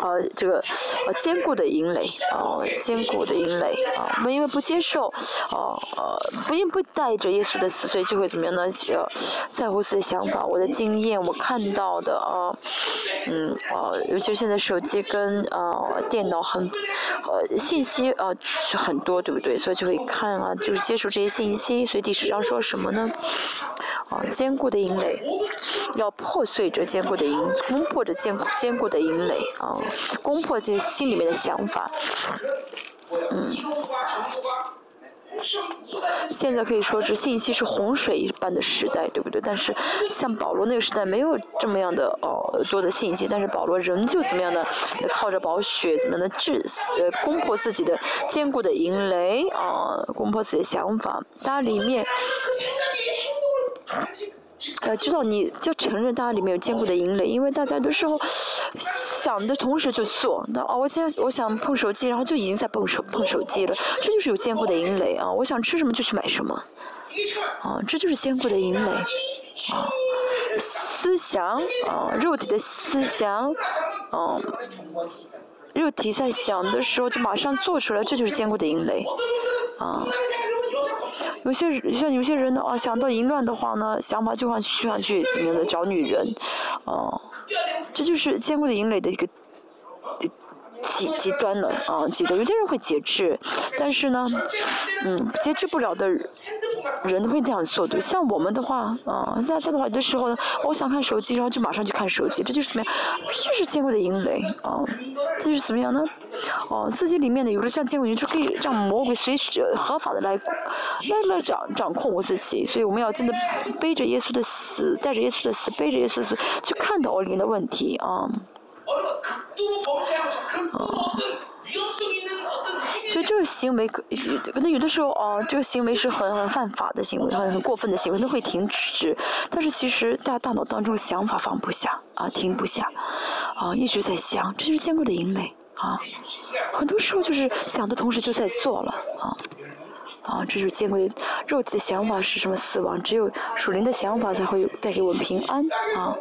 呃，这个呃坚固的营垒，呃坚固的营垒啊。我们因为不接受，呃呃，不因不带着耶稣的死，所以就会怎么样呢？呃，在乎自己的想法，我的经验，我看到的啊，嗯呃，尤其是现在手机跟呃电脑很，呃信息呃是很多，对不对？所以就会看啊，就。就是接受这些信息，所以第十章说什么呢？啊，坚固的营垒要破碎这坚固的营，攻破这坚坚固的营垒啊，攻破这心里面的想法，嗯。现在可以说是信息是洪水一般的时代，对不对？但是像保罗那个时代没有这么样的哦多的信息，但是保罗仍旧怎么样的靠着保血怎么样的致死攻破自己的坚固的营垒啊，攻破自己的想法，它里面。呃，知道你就承认大家里面有坚固的营垒，因为大家有时候想的同时就做。那哦，我现在我想碰手机，然后就已经在碰手碰手机了，这就是有坚固的营垒啊！我想吃什么就去买什么，啊，这就是坚固的营垒啊！思想啊，肉体的思想，嗯，肉体在想的时候就马上做出来，这就是坚固的营垒啊。有些像有些人呢啊，想到淫乱的话呢，想法就想就想去怎么样的找女人，哦，这就是坚固的淫垒的一个极极端了啊，极端。有些人会节制，但是呢，嗯，节制不了的人都会这样做对。像我们的话啊，现在的话有的时候呢，我想看手机，然后就马上去看手机，这就是怎么样？就是坚固的淫雷啊，这就是怎么样呢？哦，自己里面的有的像坚固营，就可以让魔鬼随时合法的来来来掌掌控我自己。所以我们要真的背着耶稣的死，带着耶稣的死，背着耶稣的死，去看到我里面的问题啊。所这个行为可能有的时候哦，这个行为是很很犯法的行为，很很过分的行为，都会停止。但是其实大大脑当中想法放不下啊，停不下啊，一直在想，这就是坚固的营垒啊。很多时候就是想的同时就在做了啊啊，这就是坚固的肉体的想法是什么死亡？只有属灵的想法才会带给我们平安啊。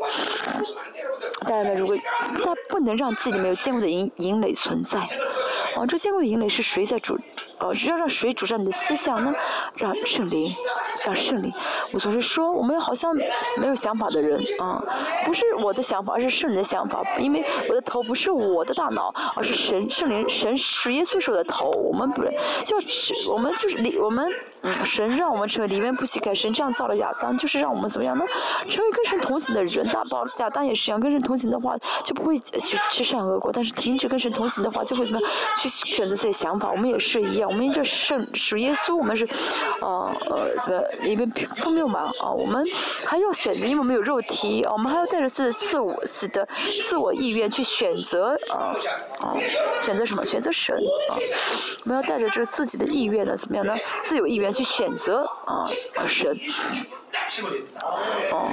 当然了，如果他不能让自己没有见过的营营垒存在，啊，这见过的营垒是谁在主？呃，要让谁主张你的思想呢？让圣灵，让圣灵。我总是说，我们好像没有想法的人啊，不是我的想法，而是圣灵的想法。因为我的头不是我的大脑，而是神圣灵神主耶稣是我的头。我们不，就是我们就是里我们。嗯，神让我们成为里面不乞丐，神这样造了亚当，就是让我们怎么样呢？成为跟神同行的人。大宝亚当也是一样，跟神同行的话就不会去吃善恶果，但是停止跟神同行的话，就会怎么样去选择自己的想法。我们也是一样，我们这圣属耶稣，我们是，呃呃，怎么里面并没有嘛？啊，我们还要选择，因为我们有肉体，我们还要带着自自我自的自我意愿去选择啊啊，选择什么？选择神啊！我们要带着这个自己的意愿呢，怎么样呢？自由意愿。去选择啊，神，哦，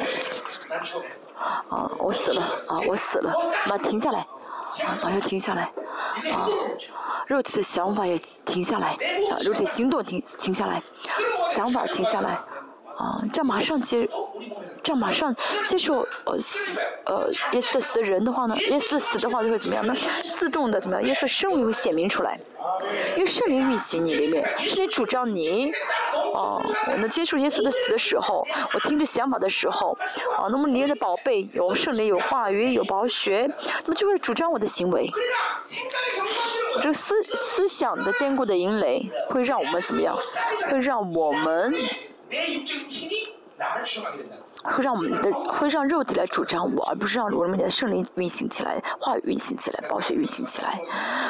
啊，我死了啊，我死了，妈停下来，啊，马上停下来，啊，肉体的想法也停下来，啊，肉体行动停停下来，想法停下来，啊，这马上接，这样马上接受呃死呃耶稣的死的人的话呢，耶稣的死的话就会怎么样呢？自动的怎么样？耶稣生命会显明出来。因为圣灵运行你里面，是你主张你，啊，我们接触耶稣的死的时候，我听着想法的时候，啊，那么里面的宝贝有圣灵、有话语、有宝血，那么就会主张我的行为。这个思思想的坚固的引雷，会让我们怎么样？会让我们。会让我们的会让肉体来主张我，而不是让我们的圣灵运行起来，话语运行起来，宝血运行起来。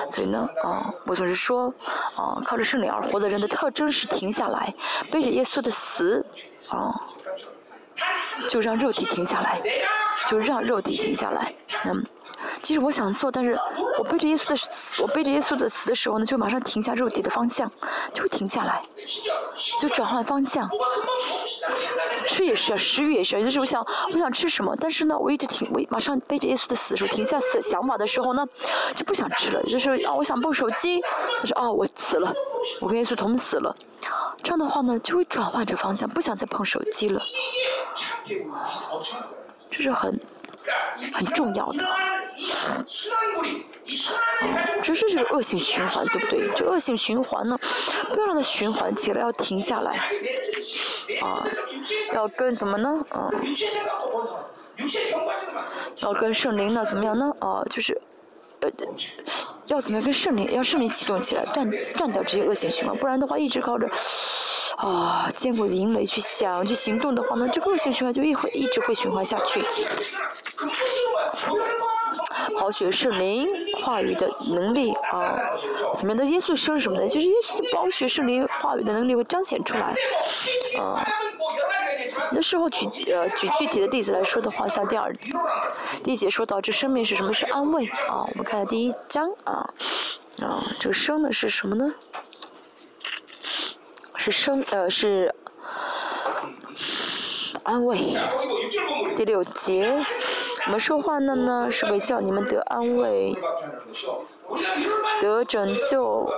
所以呢，啊，我总是说，啊，靠着圣灵而活的人的特征是停下来，背着耶稣的死，啊，就让肉体停下来，就让肉体停下来，嗯。其实我想做，但是我背着耶稣的死，我背着耶稣的死的时候呢，就马上停下肉体的方向，就会停下来，就转换方向。吃也是，食欲也是啊。有的时候我想，我想吃什么，但是呢，我一直停，我马上背着耶稣的死的时候停下死想法的时候呢，就不想吃了。就是啊，我想碰手机，他说哦，我死了，我跟耶稣同死了。这样的话呢，就会转换这个方向，不想再碰手机了。这是很。很重要的，只是这个恶性循环，对不对？这恶性循环呢，不要让它循环起来，要停下来，啊，要跟怎么呢？啊，要跟圣灵呢，怎么样呢？啊，就是，呃，要怎么样跟圣灵，要圣灵启动起来，断断掉这些恶性循环，不然的话，一直靠着。啊，坚固的营垒去想去行动的话呢，这个恶性循环就一会一直会循环下去。好学圣灵话语的能力啊，怎么样的耶稣生什么的，就是耶稣的宝血圣灵话语的能力会彰显出来。啊，那时候举呃举具体的例子来说的话，像第二第一节说到这生命是什么？是安慰啊。我们看下第一章啊啊，这个生的是什么呢？是生呃是安慰，第六节，我们说话呢呢是为叫你们得安慰，得拯救。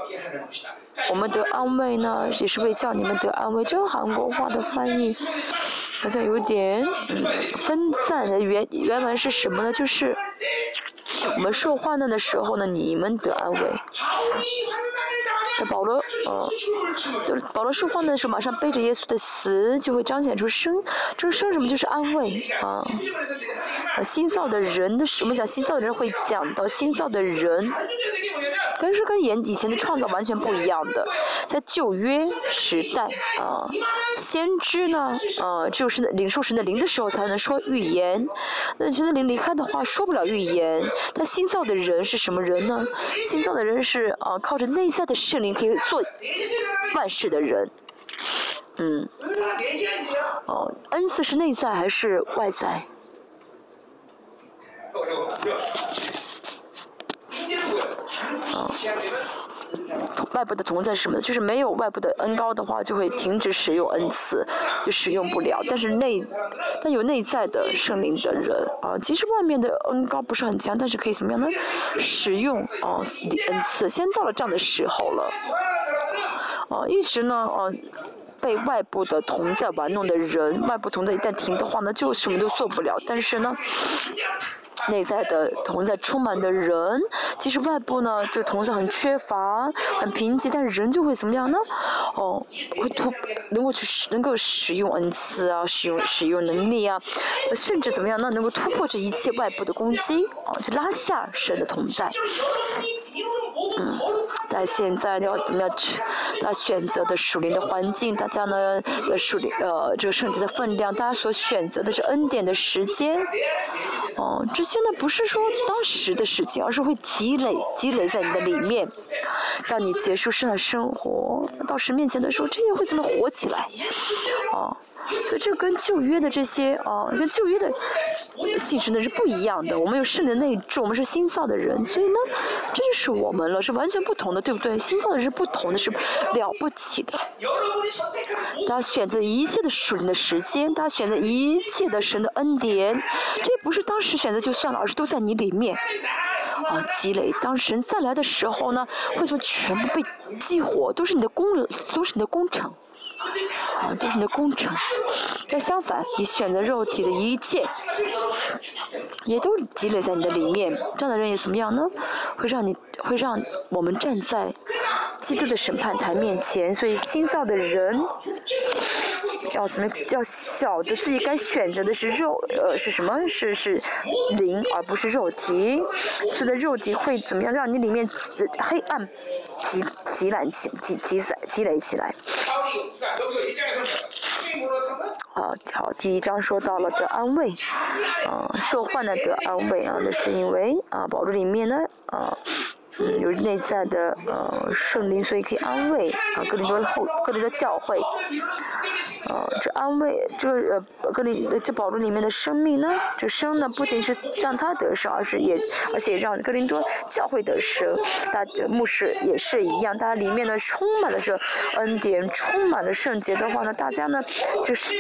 我们得安慰呢也是为叫你们得安慰。这个韩国话的翻译好像有点分散的原原文是什么呢？就是我们说话呢的时候呢，你们得安慰。保罗，呃，就是保罗说话的时候，马上背着耶稣的死，就会彰显出生。这个生什么？就是安慰啊。心造的人的，我们讲心造的人会讲到心造的人，跟是跟以前的创造完全不一样的。在旧约时代啊，先知呢，呃，只有是领受神的灵的时候才能说预言。那神的灵离开的话，说不了预言。但新造的人是什么人呢？新造的人是啊，靠着内在的圣灵可以做万事的人。嗯。哦，恩赐是内在还是外在？外部的同在是什么？就是没有外部的恩高的话，就会停止使用恩赐，就使用不了。但是内，但有内在的圣灵的人啊，其实外面的恩高不是很强，但是可以怎么样呢？使用啊恩赐，先到了这样的时候了。啊，一直呢，啊，被外部的同在玩弄的人，外部同在一旦停的话呢，就什么都做不了。但是呢。内在的同在充满的人，其实外部呢，这同在很缺乏、很贫瘠，但是人就会怎么样呢？哦，会突能够去使能够使用恩赐啊，使用使用能力啊，甚至怎么样呢？能够突破这一切外部的攻击，哦，就拉下神的同在。嗯，但现在要怎么样去？他选择的属灵的环境，大家呢，呃，属灵呃，这个圣洁的分量，大家所选择的是恩典的时间。哦，这些呢不是说当时的事情，而是会积累，积累在你的里面。当你结束圣的生活，到神面前的时候，这些会怎么活起来？哦。所以这跟旧约的这些啊，跟旧约的信神的是不一样的。我们有圣的内住，我们是新造的人，所以呢，这就是我们了，是完全不同的，对不对？新造的是不同的，是了不起的。大家选择一切的属灵的时间，大家选择一切的神的恩典，这不是当时选择就算了，而是都在你里面啊积累。当神再来的时候呢，会说全部被激活，都是你的功，都是你的工程。啊，都是你的工程。但相反，你选择肉体的一切，也都积累在你的里面。这样的人也怎么样呢？会让你，会让我们站在基督的审判台面前。所以新造的人要怎么？要晓得自己该选择的是肉，呃，是什么？是是灵，而不是肉体。所以的肉体会怎么样？让你里面黑暗。积积攒起积积攒积累起来。好，好，第一章说到了得安慰，啊，受患难得安慰啊，那是因为啊，宝珠里面呢，啊。嗯，有内在的呃圣灵，所以可以安慰啊，格林多后格林多教会，呃，这安慰这个呃格林这保罗里面的生命呢，这生呢不仅是让他得生，而是也而且让格林多教会得生，大牧师也是一样，大家里面呢充满了这恩典，充满了圣洁的话呢，大家呢就是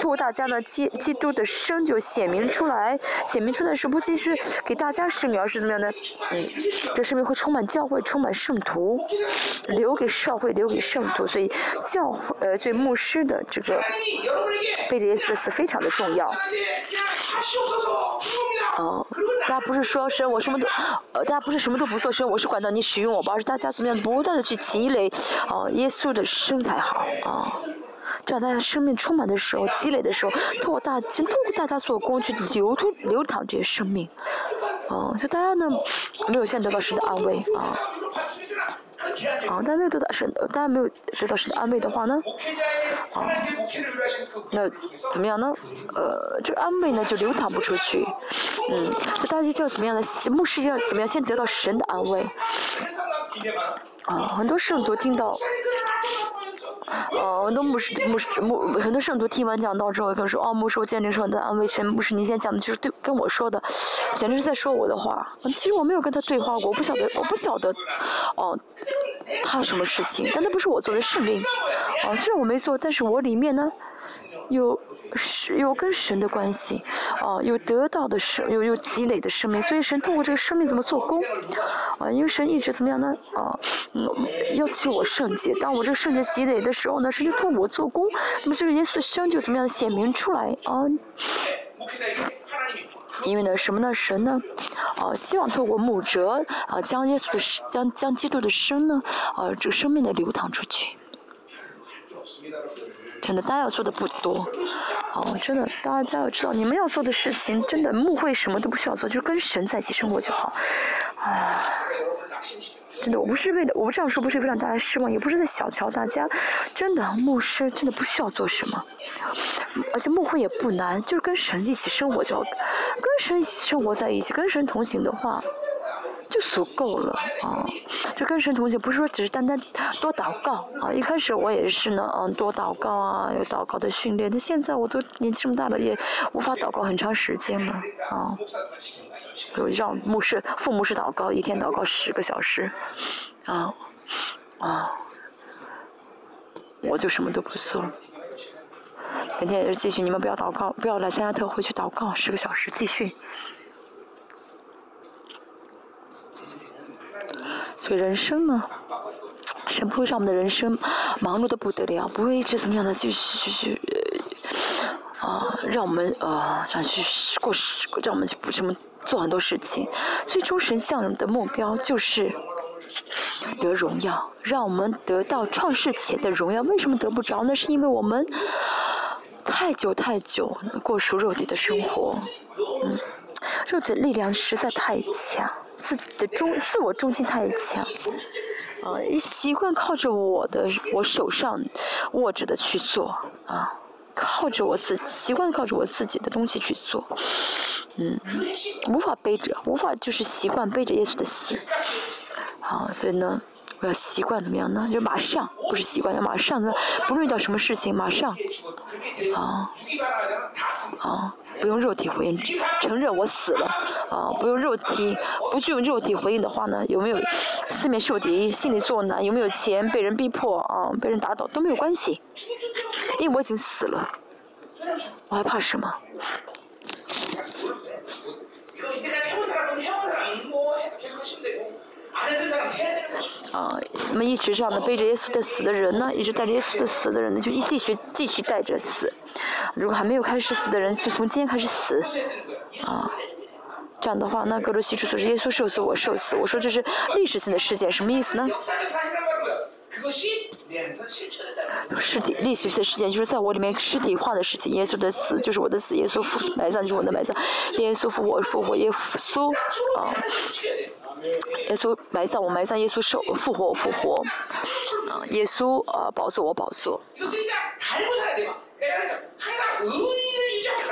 通过大家呢基基督的生就显明出来，显明出来是不仅是给大家生命，而是怎么样呢？嗯，这是。生命会充满教会，充满圣徒，留给社会，留给圣徒，所以教呃，对牧师的这个背着耶稣的死非常的重要。哦，大家不是说生我什么都，呃，大家不是什么都不做生，我是管到你使用我吧，而是大家怎么样不断的去积累，哦，耶稣的生才好啊。这样大家生命充满的时候，积累的时候，通过大，先通过大家做工去流通流淌这些生命。哦，就大家呢没有先得到神的安慰啊，啊，大家没有得到神，大家没有得到神的安慰的话呢，啊，那怎么样呢？呃，这个安慰呢就流淌不出去，嗯，那大家就要怎么样呢？牧师要怎么样先得到神的安慰？啊，很多圣徒听到。哦，很多牧师、牧师、牧很多圣徒听完讲道之后，跟我说：“哦，牧师，我见证说的安慰神。牧师，你现在讲的就是对跟我说的，简直是在说我的话。其实我没有跟他对话过，我不晓得，我不晓得，哦，他什么事情，但那不是我做的圣灵。哦，虽然我没做，但是我里面呢。”有是有跟神的关系，啊，有得到的生，有有积累的生命，所以神通过这个生命怎么做工，啊，因为神一直怎么样呢？啊，要求我圣洁，当我这个圣洁积累的时候呢，神就通过我做工，那么这个耶稣的生就怎么样显明出来啊？因为呢，什么呢？神呢，啊，希望透过牧者啊，将耶稣的将将基督的生呢，啊，这个生命的流淌出去。真的，大家要做的不多，哦，真的，大家要知道，你们要做的事情，真的，牧会什么都不需要做，就是跟神在一起生活就好，啊，真的，我不是为了，我不这样说，不是为了让大家失望，也不是在小瞧大家，真的，牧师真的不需要做什么，而且牧会也不难，就是跟神一起生活就好，跟神生活在一起，跟神同行的话。就足够了啊！就跟神同行，不是说只是单单多祷告啊。一开始我也是呢，嗯，多祷告啊，有祷告的训练。但现在我都年纪这么大了，也无法祷告很长时间了啊。有让牧师、父母是祷告，一天祷告十个小时，啊啊，我就什么都不做。明天也是继续，你们不要祷告，不要来参加特会，去祷告十个小时，继续。所以人生呢，神不会让我们的人生忙碌的不得了，不会一直怎么样的去去去，啊，让我们呃想去过，让我们去不这么做很多事情。最终神向的目标就是得荣耀，让我们得到创世前的荣耀。为什么得不着？那是因为我们太久太久过属肉体的生活，嗯，肉体力量实在太强。自己的中自我中心太强，啊，习惯靠着我的我手上握着的去做，啊，靠着我自习惯靠着我自己的东西去做，嗯，无法背着，无法就是习惯背着耶稣的死，好，所以呢。我要习惯怎么样呢？就马上，不是习惯，要马上呢，不论遇到什么事情，马上，啊，啊，不用肉体回应，承认我死了，啊，不用肉体，不去用肉体回应的话呢，有没有四面受敌，心里作难，有没有钱，被人逼迫，啊，被人打倒都没有关系，因为我已经死了，我还怕什么？啊，那么一直这样的背着耶稣的死的人呢，一直带着耶稣的死的人呢，就一继续继续带着死。如果还没有开始死的人，就从今天开始死，啊，这样的话，那格罗西出所是耶稣受死，我受死。我说这是历史性的事件，什么意思呢？尸体历史性事件就是在我里面尸体化的事情。耶稣的死就是我的死，耶稣复埋葬就是我的埋葬，耶稣复活复活，耶稣啊，耶稣埋葬我埋葬，耶稣受复活我复活，啊，耶稣啊保守我保守。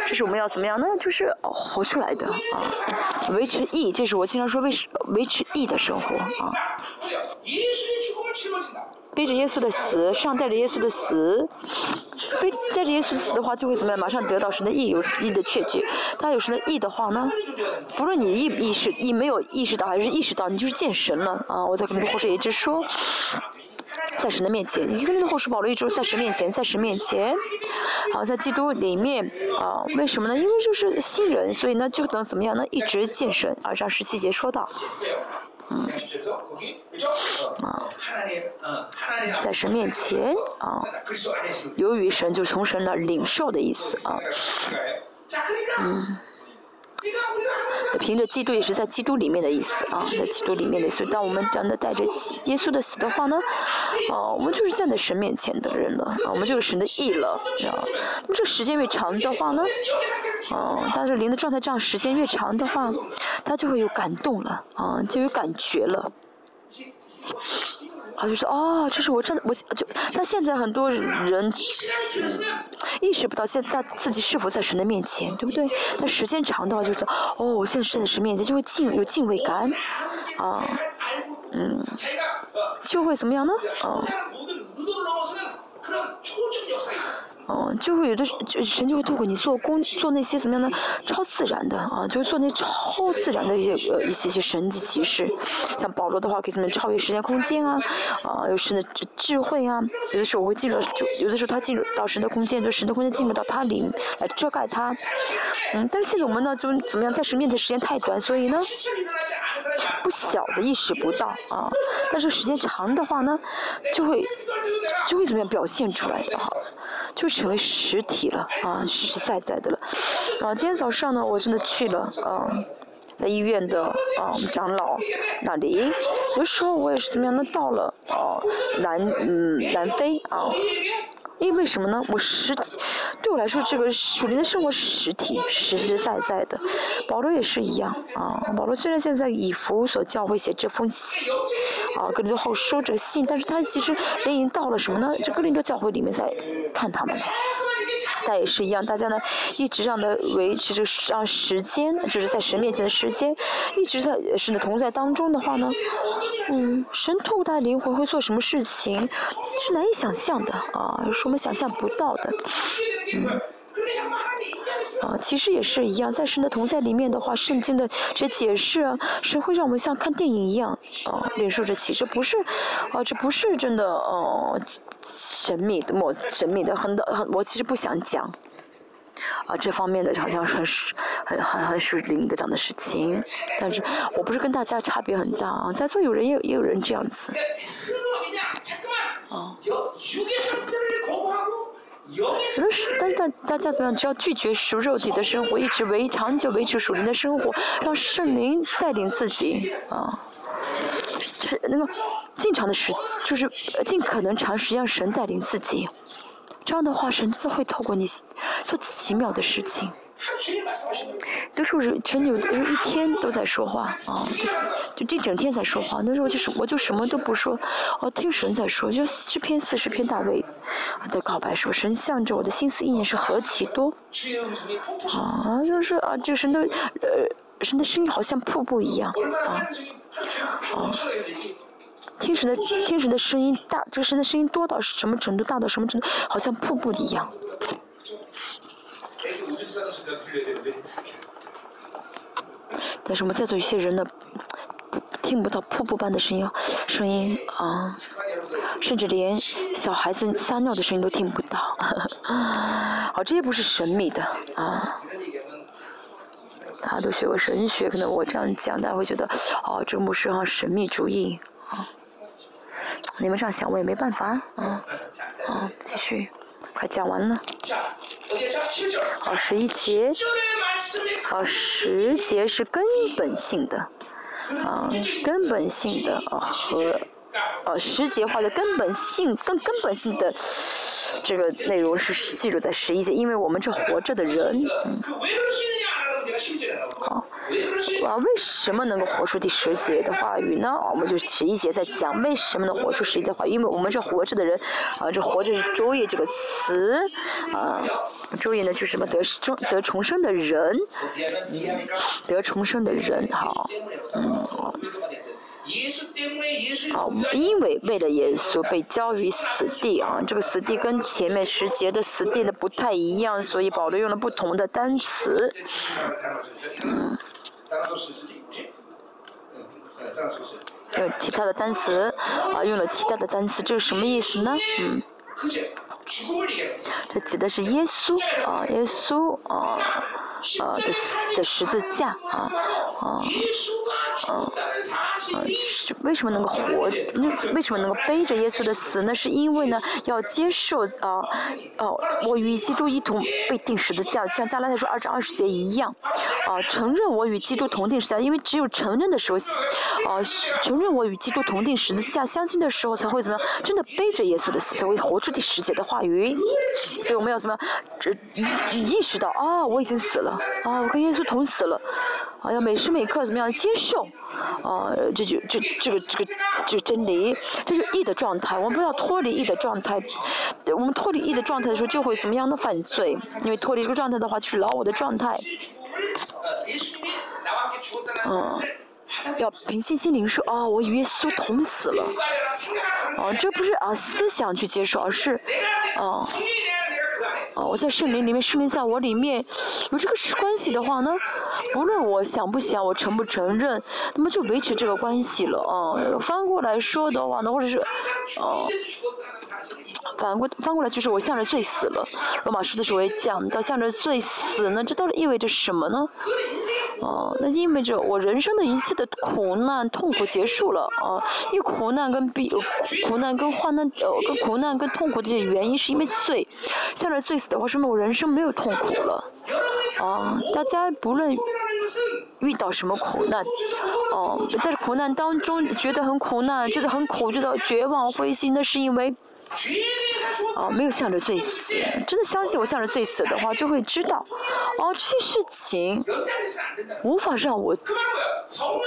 这是我们要怎么样呢？就是活出来的啊，维持义，这是我经常说维持维持义的生活啊。背着耶稣的死，上带着耶稣的死，背带着耶稣的死的话，就会怎么样？马上得到神的意，有意的确据。他有神的意的话呢，不论你意意识意没有意识到还是意识到，你就是见神了啊！我在跟后世一直说。在神的面前，一个人的后世保罗一直在神面前，在神面前，好，在基督里面啊，为什么呢？因为就是新人，所以呢，就能怎么样呢？一直见神。而，这十七节说到，嗯，啊，在神面前啊，由于神就从神那领受的意思啊，嗯。凭着基督也是在基督里面的意思啊，在基督里面的。意思当我们真的带着耶稣的死的话呢，哦，我们就是站在神面前的人了啊，我们就是神的义了啊。那么这时间越长的话呢，哦，但是灵的状态这样时间越长的话，他就会有感动了啊，就有感觉了。啊，就是哦，这是我真的，我就，但现在很多人意识不到现在自己是否在神的面前，对不对？但时间长的话，就是哦，我现在是在神面前，就会敬有敬畏感，啊，嗯，就会怎么样呢？啊。嗯，就会有的就神就会透过你做工做那些怎么样的超自然的啊，就会做那超自然的一些呃一些些神迹奇事，像保罗的话可以怎么超越时间空间啊，啊有神的智慧啊，有的时候我会进入就有的时候他进入到神的空间，就神的空间进入到他里来遮盖他，嗯，但是现在我们呢就怎么样在神面前时间太短，所以呢小的意识不到啊，但是时间长的话呢就会就会怎么样表现出来啊，就。成为实体了啊，实实在在的了啊！今天早上呢，我真的去了啊，在医院的啊长老那里。有时候我也是怎么样的到了啊南嗯南非啊。因为什么呢？我实体对我来说，这个属灵的生活实体，实实在在的。保罗也是一样啊。保罗虽然现在以弗所教会写这封信啊，跟林后说着信，但是他其实人已经到了什么呢？这格林多教会里面在看他们。但也是一样，大家呢一直让的维持着让时间，就是在神面前的时间，一直在神的同在当中的话呢，嗯，神透过他的灵魂会做什么事情，是难以想象的啊，是我们想象不到的，嗯。啊，其实也是一样，在神的同在里面的话，圣经的这解释啊，神会让我们像看电影一样啊，领受着启示，不是啊，这不是真的呃神秘的，莫神秘的很的很，我其实不想讲。啊这方面的好像很很很很属灵的这样的事情，但是我不是跟大家差别很大啊，在座有人也也有人这样子。啊。有的是，但是大大家怎么样？只要拒绝属肉体的生活，一直维长久维持属灵的生活，让圣灵带领自己啊，就是那个尽长的时，就是尽可能长时间让神带领自己。这样的话，神真的会透过你做奇妙的事情。那时候是真的，有的时候一天都在说话啊，就这整天在说话。那时候就是我就什么都不说，我听神在说，就诗篇四十篇大卫的告白说，神向着我的心思意念是何其多啊，就是啊，这神的呃神的声音好像瀑布一样啊啊，听神的听神的声音大，这神的声音多到什么程度？大到什么程度？好像瀑布一样。但是我们在座有些人呢，听不到瀑布般的声音，声音啊，甚至连小孩子撒尿的声音都听不到。好，这些不是神秘的啊。大家都学过神学，可能我这样讲，大家会觉得，哦，这个牧师啊，神秘主义啊。你们这样想，我也没办法。啊，啊，继续，快讲完了。好，十一节。好，十节是根本性的，啊，根本性的啊和，呃，十节话的根本性，根根本性的这个内容是记录在十一节，因为我们这活着的人，啊，为什么能够活出第十节的话语呢？我们就十一节在讲为什么能活出十一节话，因为我们这活着的人，啊，这活着是周易这个词，啊，周易呢就是什么得重得重生的人，得重生的人，好，嗯，好。好，因为为了耶稣被交于死地啊，这个死地跟前面十节的死地呢不太一样，所以保罗用了不同的单词。嗯，用其他的单词啊，用了其他的单词，这是什么意思呢？嗯。这指的是耶稣啊，耶稣啊，啊的的十字架啊，啊，啊，是为什么能够活？那为什么能够背着耶稣的死那？是因为呢，要接受啊，哦，我与基督一同被定十字架，像加拉太书二章二十节一样，啊，承认我与基督同定十字架，因为只有承认的时候，啊，承认我与基督同定十字架相亲的时候，才会怎么样？真的背着耶稣的死，才会活出第十节的话。语，所以我们要怎么样？这意识到啊，我已经死了啊，我跟耶稣同死了啊，要每时每刻怎么样接受啊？这就这这个这个这个真理，这是义的状态。我们不要脱离义的状态，我们脱离义的状态的时候，就会怎么样的犯罪？因为脱离这个状态的话，就是老我的状态。嗯，要凭信心领受啊，我与耶稣同死了。哦，这不是啊思想去接受，而是，哦，啊，我在圣灵里面，圣灵在我里面，有这个关系的话呢，不论我想不想，我承不承认，那么就维持这个关系了啊。翻过来说的话呢，或者是，哦，反过翻过来就是我向着罪死了。罗马书的时候也讲到向着罪死呢，这到底意味着什么呢？哦，那意味着我人生的一切的苦难、痛苦结束了啊！因为苦难跟必苦难跟患难呃跟苦难跟痛苦的原因是因为罪，向着罪死的话，说明我人生没有痛苦了啊！大家不论遇到什么苦难，哦，在苦难当中觉得很苦难，觉得很苦，觉得绝望、灰心，那是因为。哦，没有向着罪死，真的相信我向着罪死的话，就会知道，哦，这些事情无法让我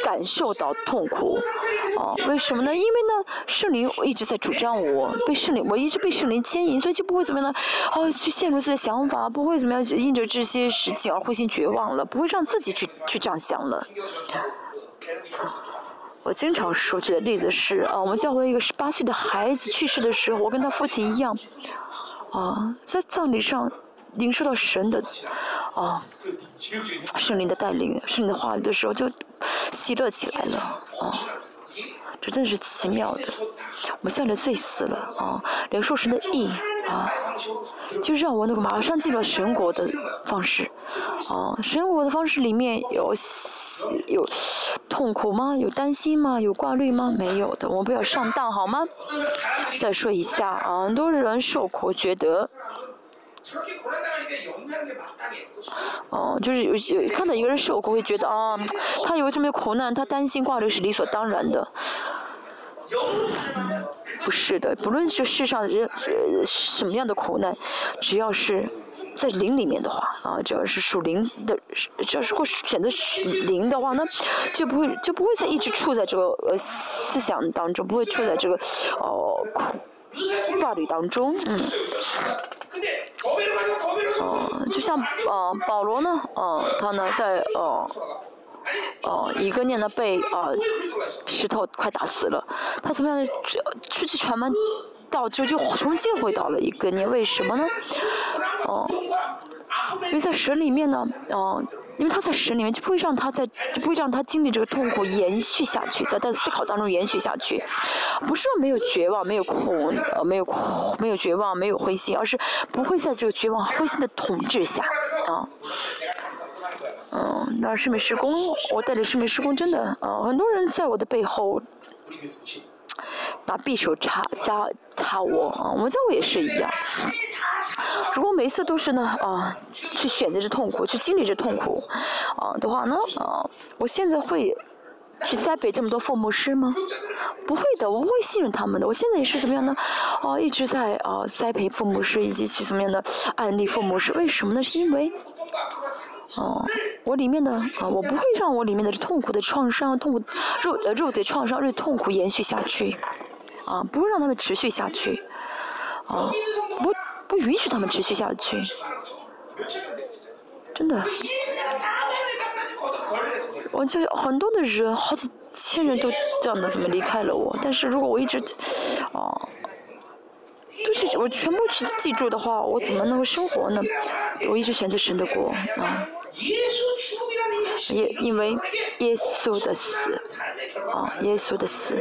感受到痛苦，哦，为什么呢？因为呢，圣灵一直在主张我，被圣灵，我一直被圣灵牵引，所以就不会怎么样呢？哦，去陷入自己的想法，不会怎么样，因着这些事情而灰心绝望了，不会让自己去去这样想了。我经常说举的例子是啊，我们教会一个十八岁的孩子去世的时候，我跟他父亲一样，啊，在葬礼上领受到神的啊圣灵的带领、圣灵的话语的时候，就喜乐起来了啊。这真的是奇妙的，我们向着罪死了啊！领受神的意啊，就让我那个马上进入神国的方式啊！神国的方式里面有有痛苦吗？有担心吗？有挂虑吗？没有的，我们不要上当好吗？再说一下啊，很多人受苦觉得。哦，就是有有看到一个人受苦，会觉得啊，他有这么苦难，他担心挂虑是理所当然的。不是的，不论是世上人什么样的苦难，只要是在灵里面的话，啊，只要是属灵的，只要是会选择灵的话，那就不会就不会再一直处在这个呃思想当中，不会处在这个哦苦法律当中，嗯。哦，就像呃保罗呢，呃他呢在呃哦一个念呢被啊石头快打死了，他怎么样出去传完道之后就重新回到了一个念，为什么呢？哦。因为在神里面呢，嗯，因为他在神里面就不会让他在就不会让他经历这个痛苦延续下去，在他的思考当中延续下去，不是说没有绝望、没有苦、呃没有苦、没有绝望、没有灰心，而是不会在这个绝望、灰心的统治下，啊，嗯，那圣美施工，我带领圣美施工真的，啊，很多人在我的背后。拿匕首插扎插我啊！我们教会也是一样。如果每一次都是呢啊，去选择这痛苦，去经历这痛苦，啊的话呢啊，我现在会去栽培这么多父母师吗？不会的，我不会信任他们的。我现在也是怎么样呢？啊，一直在啊栽培父母师，以及去怎么样的案例父母师。为什么呢？是因为，哦，我里面的啊，我不会让我里面的痛苦的创伤、痛苦肉呃肉的创伤、肉痛苦延续下去，啊，不会让他们持续下去，啊，不不允许他们持续下去，真的。我就很多的人，好几千人都这样的怎么离开了我？但是如果我一直，哦，都是我全部去记住的话，我怎么能够生活呢？我一直选择神的国啊。也因为耶稣的死，啊，耶稣的死，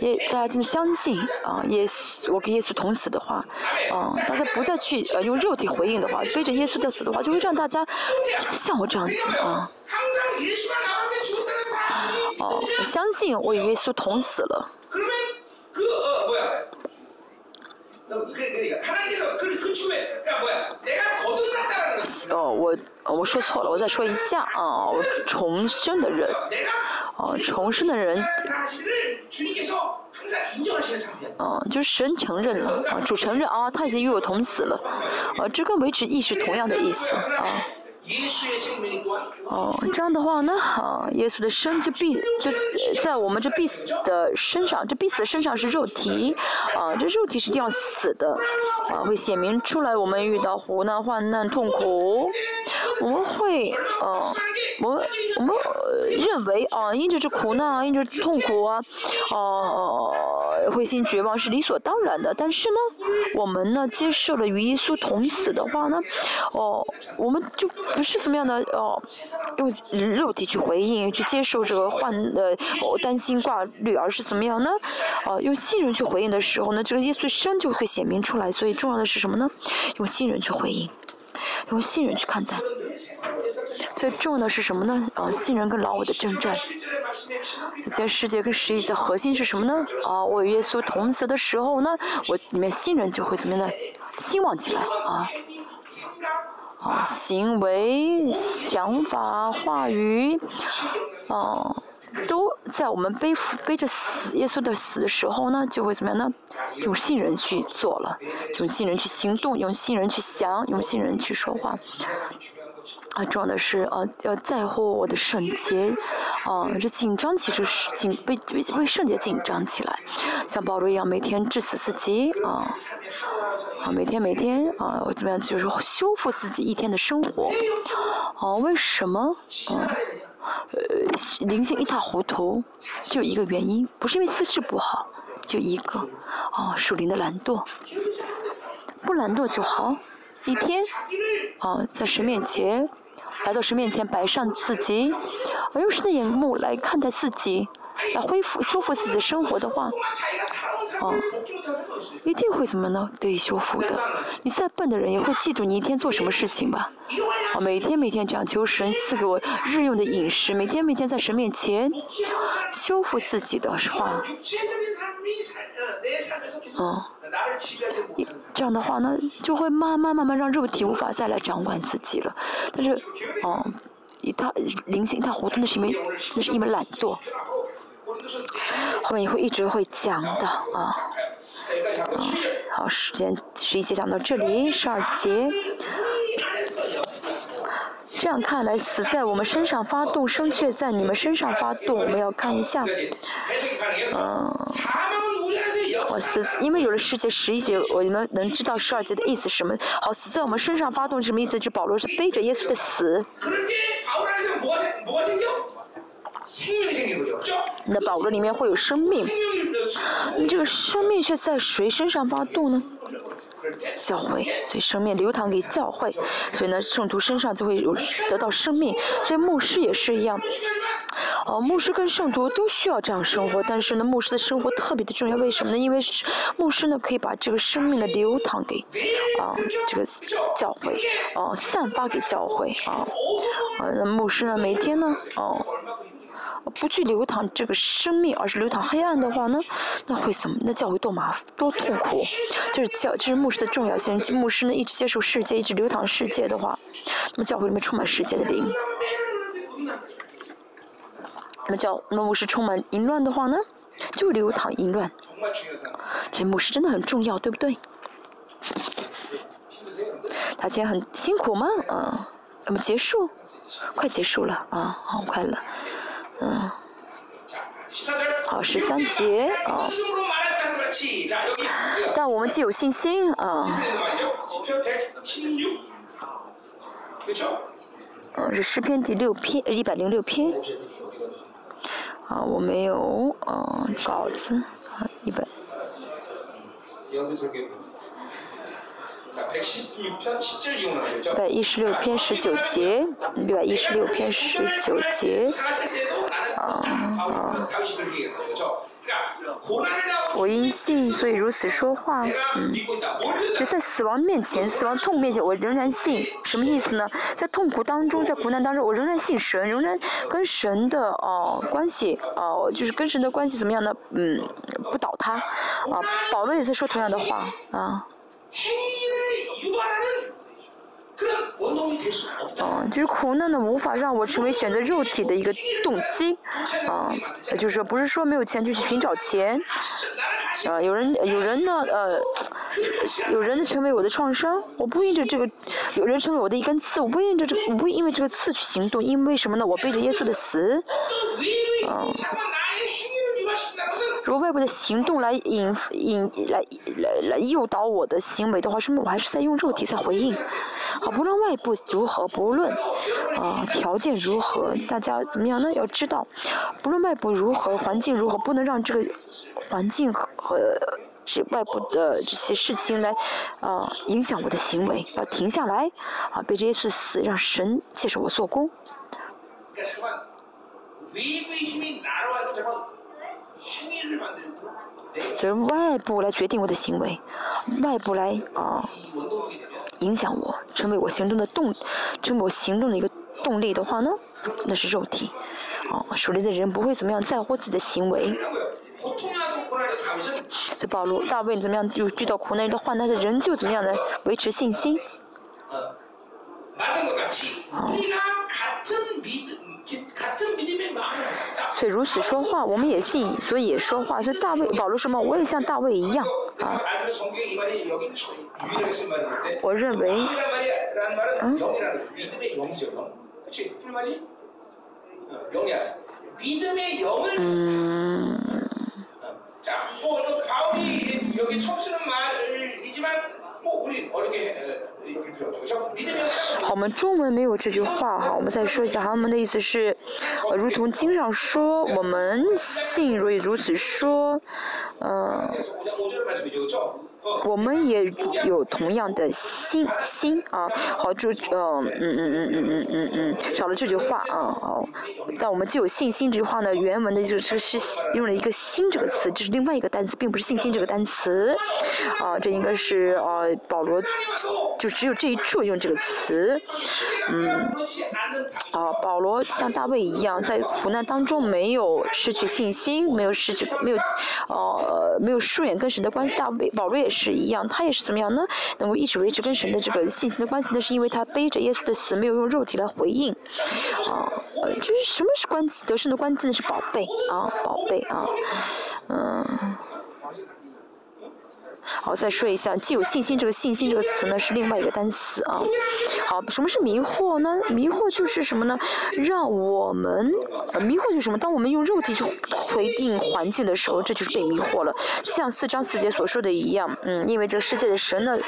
耶大家真的相信啊，耶稣我跟耶稣同死的话，啊，大家不再去呃用肉体回应的话，背着耶稣的死的话，就会让大家像我这样子啊。哦，我相信我与耶稣同死了。哦，我我说错了，我再说一下啊，重生的人，哦，重生的人，哦，就是神承认了，啊，主承认啊，他已经与我同死了，啊，这跟维持意识同样的意思。啊。哦，这样的话呢，啊，耶稣的生就必就在我们这必死的身上，这必死的身上是肉体，啊，这肉体是定要死的，啊，会显明出来我们遇到苦难、患难、痛苦，我们会，呃，我我们认为啊，因着这苦难，因着痛苦啊，哦，灰心绝望是理所当然的，但是呢，我们呢接受了与耶稣同死的话呢，哦，我们就。不是怎么样的哦，用肉体去回应、去接受这个患呃担心挂虑，而是怎么样呢？哦，用信任去回应的时候呢，这个耶稣生就会显明出来。所以重要的是什么呢？用信任去回应，用信任去看待。最重要的是什么呢？啊，信任跟老我的征战。这些世界跟实际的核心是什么呢？啊，我与耶稣同死的时候呢，我里面信任就会怎么样呢？兴旺起来啊。啊，行为、想法、话语，啊，都在我们背负背着死耶稣的死的时候呢，就会怎么样呢？用信任去做了，用信任去行动，用信任去想，用信任去说话。啊，重要的是啊，要在乎我的圣洁，啊，这紧张其实是紧为为为圣洁紧张起来，像保罗一样每天致死自己啊，啊，每天每天啊，我怎么样就是修复自己一天的生活，哦，为什么？啊，呃，灵性一塌糊涂，就一个原因，不是因为资质不好，就一个，啊，属灵的懒惰，不懒惰就好，一天，啊，在神面前。来到神面前摆上自己，用神的眼目来看待自己，来恢复、修复自己的生活的话，哦，一定会怎么呢？得以修复的。你再笨的人也会记住你一天做什么事情吧？啊，每天每天这样求神赐给我日用的饮食，每天每天在神面前修复自己的话，嗯。这样的话呢，就会慢慢慢慢让肉体无法再来掌管自己了。但是，哦，一塌灵性一塌糊涂，那是因为那是因为懒惰。后面也会一直会讲的啊。好，时间十一节讲到这里，十二节。这样看来，死在我们身上发动，生却在你们身上发动。我们要看一下，嗯。我死，因为有了世界十一节，我们能知道十二节的意思是什么。好，死在我们身上发动什么意思？就保罗是背着耶稣的死。那保罗里面会有生命，你这个生命却在谁身上发动呢？教会，所以生命流淌给教会，所以呢，圣徒身上就会有得到生命。所以牧师也是一样，哦，牧师跟圣徒都需要这样生活，但是呢，牧师的生活特别的重要，为什么呢？因为牧师呢可以把这个生命的流淌给啊这个教会，哦，散发给教会啊，啊，那牧师呢每天呢，哦。不去流淌这个生命，而是流淌黑暗的话呢，那会怎么？那教会多麻多痛苦？就是教，这是牧师的重要性。牧师呢一直接受世界，一直流淌世界的话，那么教会里面充满世界的灵。那么教，那牧师充满淫乱的话呢，就流淌淫乱。所以牧师真的很重要，对不对？他今天很辛苦吗？啊，那么结束，快结束了啊，好快乐，嗯，好十三节啊，但我们既有信心啊，嗯，是诗篇第六篇一百零六篇，啊，我没有啊稿子啊一百。一百一十六篇十九节，一百一十六篇十九节，啊，我因信，所以如此说话。嗯，就在死亡面前，死亡痛面前，我仍然信。什么意思呢？在痛苦当中，在苦难当中，我仍然信神，仍然跟神的哦关系哦，就是跟神的关系怎么样呢？嗯，不倒塌。啊，保罗也在说同样的话啊。嗯，就是苦难呢，无法让我成为选择肉体的一个动机，啊，就是不是说没有钱就去寻找钱，啊，有人有人呢，呃，有人成为我的创伤，我不因着这个，有人成为我的一根刺，我不因着这，我不因为这个刺去行动，因为什么呢？我背着耶稣的死，啊。如果外部的行动来引引来来来诱导我的行为的话，说明我还是在用肉体在回应。啊，不论外部如何，不论啊条件如何，大家怎么样呢？要知道，不论外部如何，环境如何，不能让这个环境和这外部的这些事情来啊影响我的行为。要停下来，啊，被这些事死，让神借着我做工。就是外部来决定我的行为，外部来啊影响我，成为我行动的动，成为我行动的一个动力的话呢，那是肉体。啊，属灵的人不会怎么样在乎自己的行为。这暴露大卫怎么样就遇到苦难的患难的人就怎么样来维持信心。啊。所以如此说话，我们也信，所以也说话。所以大卫保罗什么？我也像大卫一样啊。我认为，嗯。好，我们中文没有这句话哈，我们再说一下韩文的意思是，如同经上说，我们信如以如此说，嗯。我们也有同样的心心啊。好，就嗯嗯嗯嗯嗯嗯嗯，少了这句话啊。好，但我们就有信心这句话呢，原文的就是是用了一个“心”这个词，这是另外一个单词，并不是信心这个单词。啊，这应该是、啊、保罗就只有这一处用这个词。嗯，啊，保罗像大卫一样，在苦难当中没有失去信心，没有失去没有呃没有疏远跟神的关系。大卫保罗也是是一样，他也是怎么样呢？能够一直维持跟神的这个信心的关系，那是因为他背着耶稣的死，没有用肉体来回应。啊，呃，就是什么是关系得胜的关键是宝贝啊，宝贝啊，嗯。好，再说一下，既有信心，这个信心这个词呢是另外一个单词啊。好，什么是迷惑呢？迷惑就是什么呢？让我们呃迷惑就是什么？当我们用肉体去回应环境的时候，这就是被迷惑了。像四章四节所说的一样，嗯，因为这个世界的神呢，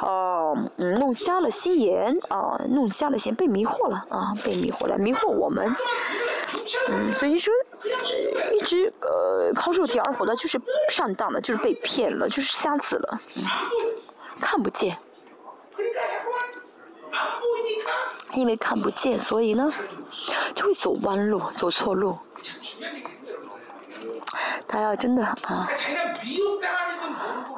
哦，嗯，弄瞎了心眼啊，弄瞎了心，被迷惑了啊，被迷惑了，迷惑我们。嗯，所以说，一直呃靠肉体而活的，就是上当了，就是被骗了，就是瞎子了，看不见。因为看不见，所以呢，就会走弯路，走错路。他要真的啊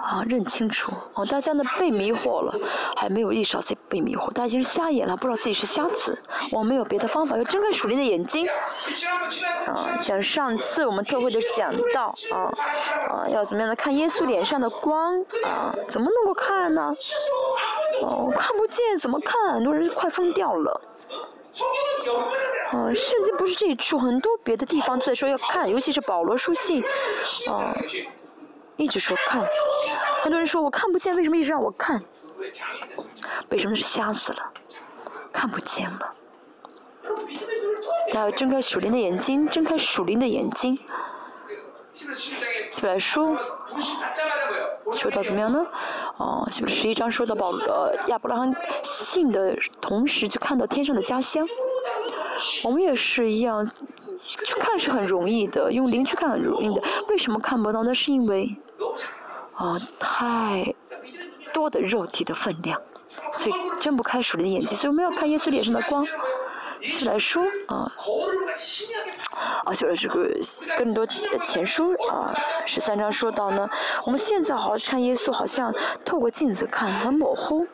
啊认清楚哦，大家呢被迷惑了，还没有意识到自己被迷惑，大家已经是瞎眼了，不知道自己是瞎子。我们没有别的方法，要睁开属灵的眼睛。啊，像上次我们特会的讲到啊啊，要怎么样的看耶稣脸上的光啊？怎么能够看呢？哦，看不见怎么看？很多人快疯掉了。啊，圣经不是这一处，很多别的地方都在说要看，尤其是保罗书信，啊，一直说看。很多人说我看不见，为什么一直让我看？为什么是瞎死了？看不见了。他要睁开属灵的眼睛，睁开属灵的眼睛。起来说，说到怎么样呢？哦，是不是十一章说到保呃亚伯拉罕信的同时，就看到天上的家乡。我们也是一样，去看是很容易的，用灵去看很容易的。为什么看不到？那是因为啊，太多的肉体的分量，所以睁不开属灵的眼睛。所以我们要看耶稣脸上的光。起来说啊，啊，写了这个更多前书啊，十三章说到呢，我们现在好像看耶稣，好像透过镜子看很模糊，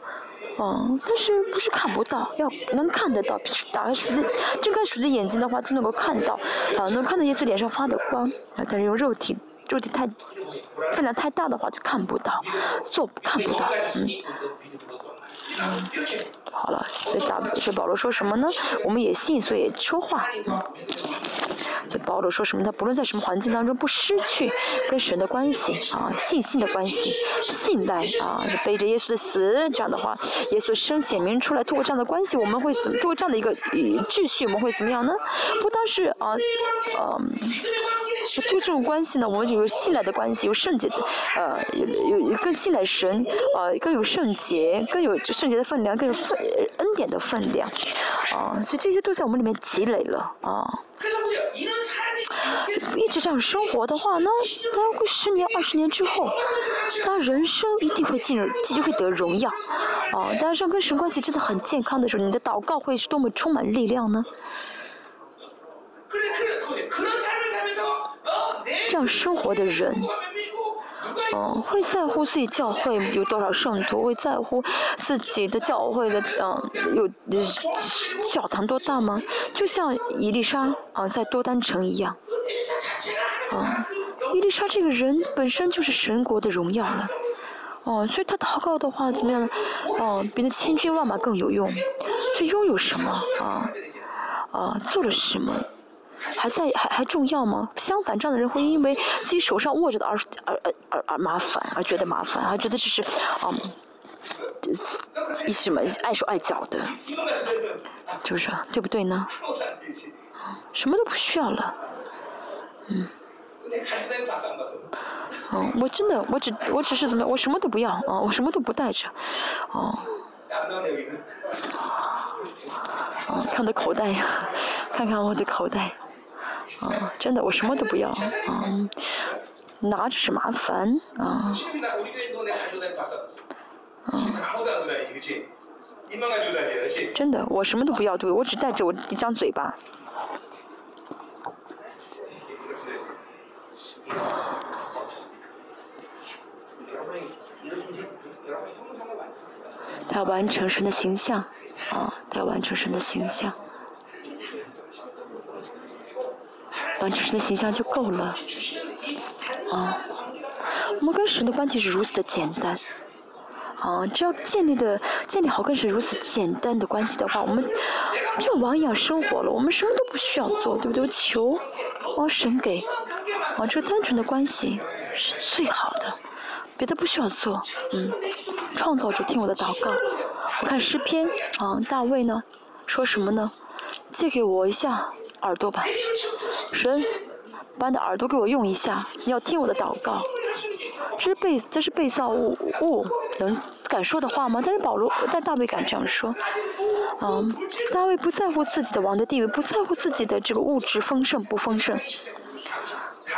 嗯，但是不是看不到，要能看得到，打开水的睁开水的眼睛的话，就能够看到，啊，能看到耶稣脸上发的光，啊，但是用肉体，肉体太分量太大的话就看不到，做看不到，嗯，好了，所以大这保罗说什么呢？我们也信，所以说话。所以保罗说什么？他不论在什么环境当中，不失去跟神的关系啊，信心的关系，信赖啊，背着耶稣的死，这样的话，耶稣生显明出来，通过这样的关系，我们会怎？通过这样的一个秩序，我们会怎么样呢？不单是啊，嗯。通过这种关系呢，我们就有信赖的关系，有圣洁的，呃，有有更信赖神，呃，更有圣洁，更有圣洁的分量，更有分恩典的分量，啊，所以这些都在我们里面积累了，啊。一直这样生活的话呢，他会十年、二十年之后，他人生一定会进入，一定会得荣耀，啊，大家说跟神关系真的很健康的时候，你的祷告会是多么充满力量呢？这样生活的人，嗯，会在乎自己教会有多少圣徒，会在乎自己的教会的嗯有教堂多大吗？就像伊丽莎啊在多丹城一样，啊，伊丽莎这个人本身就是神国的荣耀了，哦，所以他祷告的话怎么样？哦，比那千军万马更有用。所以拥有什么啊？啊，做了什么？还在还还重要吗？相反，这样的人会因为自己手上握着的而而而而麻烦，而觉得麻烦，而觉得这是啊，什么碍手碍脚的，就是对不对呢？什么都不需要了，嗯，嗯，我真的，我只我只是怎么？我什么都不要啊，我什么都不带着，哦，嗯，看我的口袋呀，看看我的口袋。啊，真的，我什么都不要，啊，拿着是麻烦，啊，啊真的，我什么都不要，对，我只带着我一张嘴巴。他要完成神的形象，啊，他要完成神的形象。完成神的形象就够了，啊，我们跟神的关系是如此的简单，啊，只要建立的建立好跟神如此简单的关系的话，我们就王一样生活了，我们什么都不需要做，对不对？求，哦，神给，啊，这个单纯的关系是最好的，别的不需要做，嗯，创造主听我的祷告，我看诗篇，啊，大卫呢，说什么呢？借给我一下。耳朵吧，神，把你的耳朵给我用一下，你要听我的祷告。这是被这是被造物物能敢说的话吗？但是保罗，但大卫敢这样说。嗯，大卫不在乎自己的王的地位，不在乎自己的这个物质丰盛不丰盛。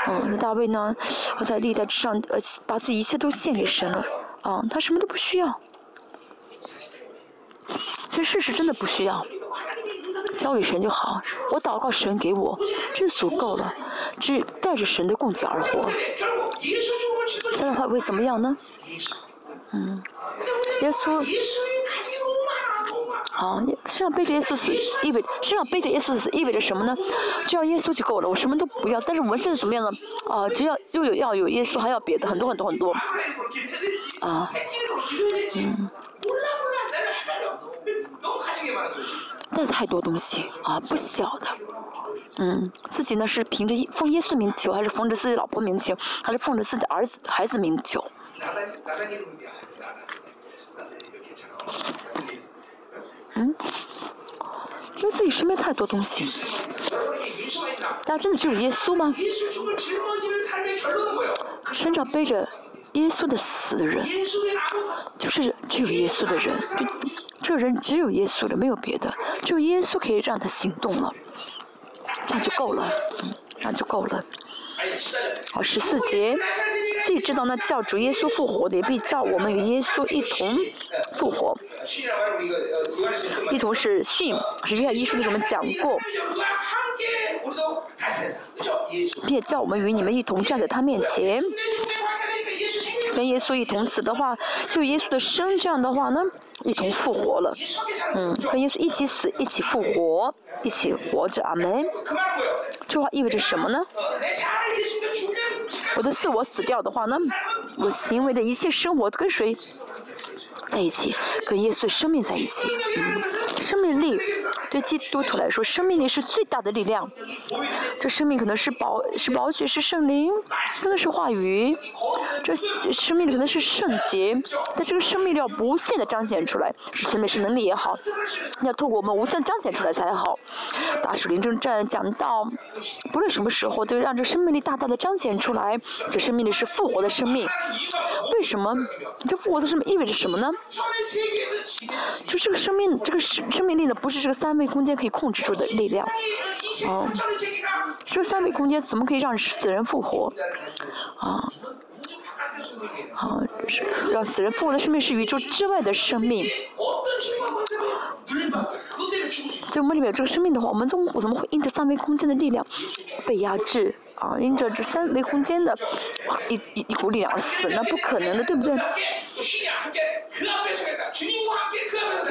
嗯，那大卫呢？在历代之上，呃，把自己一切都献给神了。啊，他什么都不需要。其实事实真的不需要。交给神就好。我祷告神给我，这足够了，只带着神的供给而活。这样的话会怎么样呢？嗯，耶稣。啊，身上背着耶稣死意味身上背着耶稣死意味着什么呢？只要耶稣就够了，我什么都不要。但是我们现在怎么样呢？啊，只要又有要有耶稣，还要别的很多很多很多。啊，嗯，带太多东西啊，不小的。嗯，自己呢是凭着奉耶稣名求，还是奉着自己老婆名求，还是奉着自己儿子孩子名求？嗯，因为自己身边太多东西。大家真的只有耶稣吗？身上背着耶稣的死的人，就是只有耶稣的人。这个人只有耶稣的，没有别的。只有耶稣可以让他行动了，这样就够了，这样就够了。好，十四节，自己知道那叫主耶稣复活的，也必叫我们与耶稣一同复活。一同是训，是约翰一书的时候我们讲过，并叫我们与你们一同站在他面前。跟耶稣一同死的话，就耶稣的生这样的话呢，一同复活了。嗯，跟耶稣一起死，一起复活，一起活着。阿门。这话意味着什么呢？我的自我死掉的话呢，我行为的一切生活跟谁？在一起，跟耶稣的生命在一起，嗯，生命力对基督徒来说，生命力是最大的力量。这生命可能是宝，是宝血，是圣灵，可能是话语。这生命可能是圣洁，但这个生命力要无限的彰显出来，是前面是能力也好，要透过我们无限彰显出来才好。大树林正站讲到，不论什么时候，都让这生命力大大的彰显出来。这生命力是复活的生命，为什么？这复活的生命意味着什么呢？就这个生命，这个生生命力呢，不是这个三维空间可以控制住的力量。哦，这三维空间怎么可以让死人复活？啊，啊，让死人复活的生命是宇宙之外的生命。就我们里面有这个生命的话，我们怎么怎么会因着三维空间的力量被压制？啊，因着这三维空间的一一一股力量而死，那不可能的，对不对？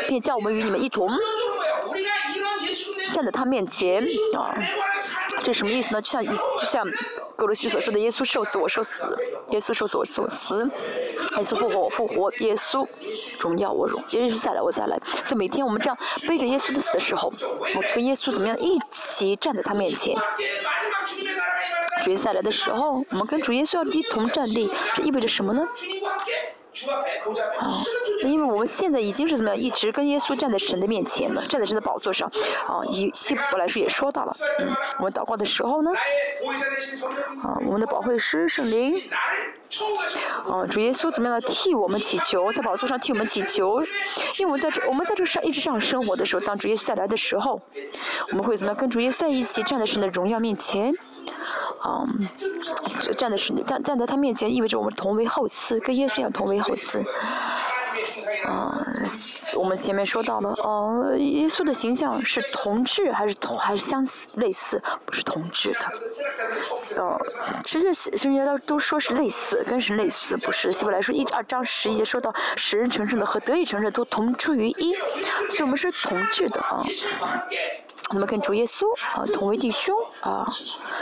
便叫我们与你们一同站在他面前啊，这什么意思呢？就像就像格罗西所说的：“耶稣受死，我受死；耶稣受死，我受死；耶稣复活，我复活；耶稣荣耀，我荣；耶稣再来，我再来。”所以每天我们这样背着耶稣的死的时候，我跟耶稣怎么样一起站在他面前？主耶稣再来的时候，我们跟主耶稣要一同站立，这意味着什么呢？啊，因为我们现在已经是怎么样，一直跟耶稣站在神的面前了，站在神的宝座上。啊，以希伯来书也说到了，嗯，我们祷告的时候呢，啊，我们的保惠师圣灵，哦，主耶稣怎么样的替我们祈求，在宝座上替我们祈求，因为我们在这，我们在这上一直这样生活的时候，当主耶稣再来的时候，我们会怎么样跟主耶稣在一起站在神的荣耀面前？嗯，站在神站站在他面前，意味着我们同为后嗣，跟耶稣一样同为后嗣。啊，我们前面说到了，哦，耶稣的形象是同质还是同还是相似类似？不是同质的。哦，实际圣经都都说是类似，跟神类似，不是。希伯来说一二章十一节说到，使人成圣的和得以成圣都同出于一，所以我们是同质的啊。我们跟主耶稣啊同为弟兄啊，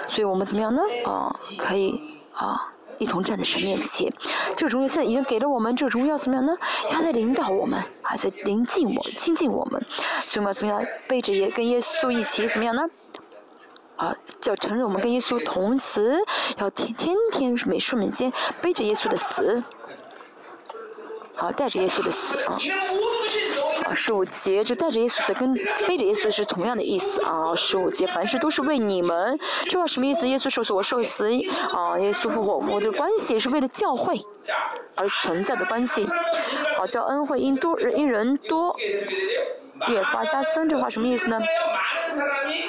所以我们怎么样呢？啊，可以啊一同站在神面前。这个荣耀现在已经给了我们，这个荣耀怎么样呢？他在领导我们，还在临近我、亲近我们。所以我们怎么样背着耶跟耶稣一起怎么样呢？啊，要承认我们跟耶稣同死，要天天天每瞬每间背着耶稣的死，啊，带着耶稣的死啊。啊，十五节就带着耶稣在跟背着耶稣是同样的意思啊。十五节凡事都是为你们，这话什么意思？耶稣受死，我受死啊。耶稣复活，我的关系是为了教会而存在的关系。好，叫恩惠因多因人多越发加增，这话什么意思呢？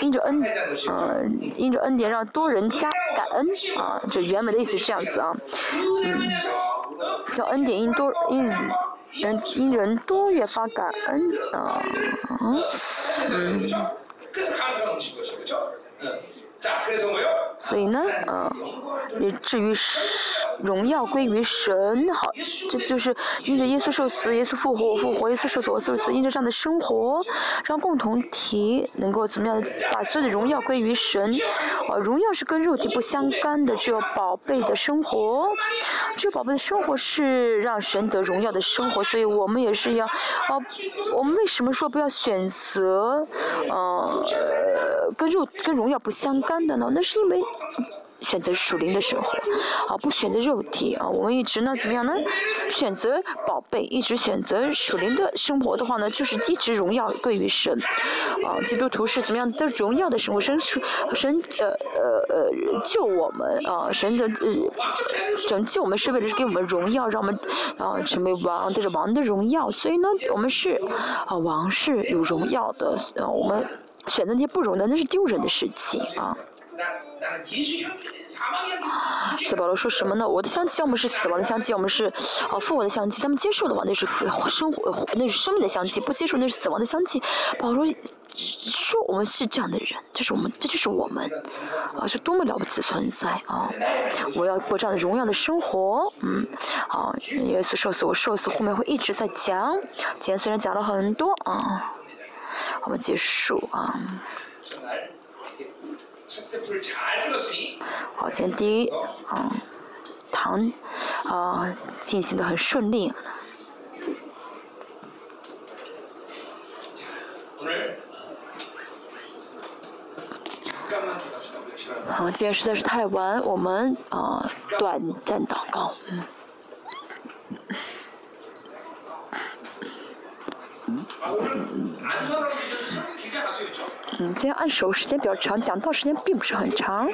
因着恩，呃，因着恩典让多人加感恩啊。这原文的意思是这样子啊，嗯，叫恩典因多因。人因人多越发感恩啊，嗯，所以呢，呃，也至于荣耀归于神，好，这就是因着耶稣受死，耶稣复活，复活，耶稣受死，我受死，因着这样的生活，让共同体能够怎么样，把所有的荣耀归于神，呃，荣耀是跟肉体不相干的，只有宝贝的生活，只有宝贝的生活是让神得荣耀的生活，所以我们也是要，哦，我们为什么说不要选择，呃，跟肉跟荣耀不相干的呢？那是因为。选择属灵的生活，啊，不选择肉体啊。我们一直呢，怎么样呢？选择宝贝，一直选择属灵的生活的话呢，就是一直荣耀归于神。啊，基督徒是怎么样的荣耀的生活？神是神呃呃呃救我们啊，神的呃拯救我们是为了给我们荣耀，让我们啊成为王，带着王的荣耀。所以呢，我们是啊王是有荣耀的。啊，我们选择那些不荣的，那是丢人的事情啊。所以保罗说什么呢？我的香气要么是死亡的香气，要么是啊复活的香气。他们接受的话，那是生活，那是生命的香气；不接受，那是死亡的香气。保罗说我们是这样的人，这是我们，这就是我们啊，是多么了不起的存在啊！我要过这样的荣耀的生活，嗯，啊，耶稣受死，我受死，后面会一直在讲。今天虽然讲了很多啊，我们结束啊。好，前第一，嗯，堂，啊，进行的很顺利。好，今天实在是太晚，我们啊，短暂祷告，嗯。嗯，今天按手时间比较长，讲到时间并不是很长。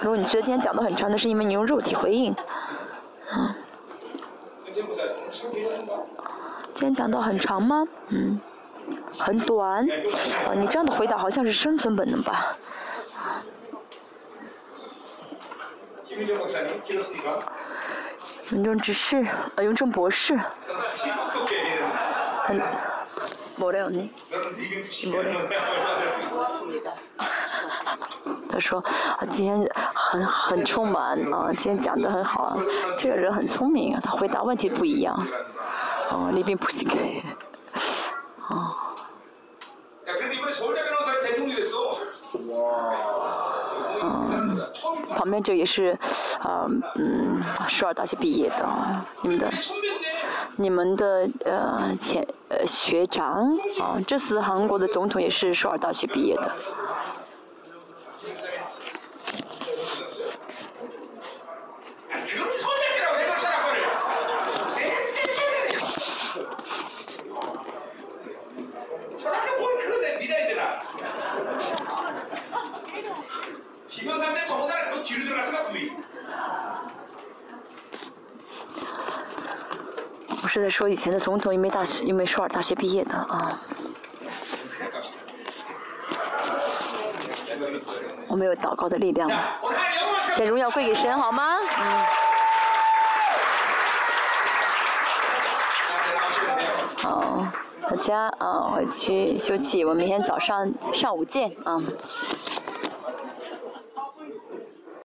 如果你觉得今天讲的很长，那是因为你用肉体回应。嗯。今天讲到很长吗？嗯。很短。啊，你这样的回答好像是生存本能吧？永正执事，呃，永正博士。很。뭐래언니뭐래他说：“啊，今天很很充满啊，今天讲的很好。这个人很聪明，他回答问题不一样。哦，李斌不行给。哦。嗯， 旁边这也是，啊，嗯，首尔大学毕业的，你们的。”你们的呃前呃学长啊，这次韩国的总统也是首尔大学毕业的。是在说以前的总统因为大学因为首尔大学毕业的啊。我没有祷告的力量了，将荣耀归给神好吗？嗯。好，大家啊回去休息，我明天早上上午见啊。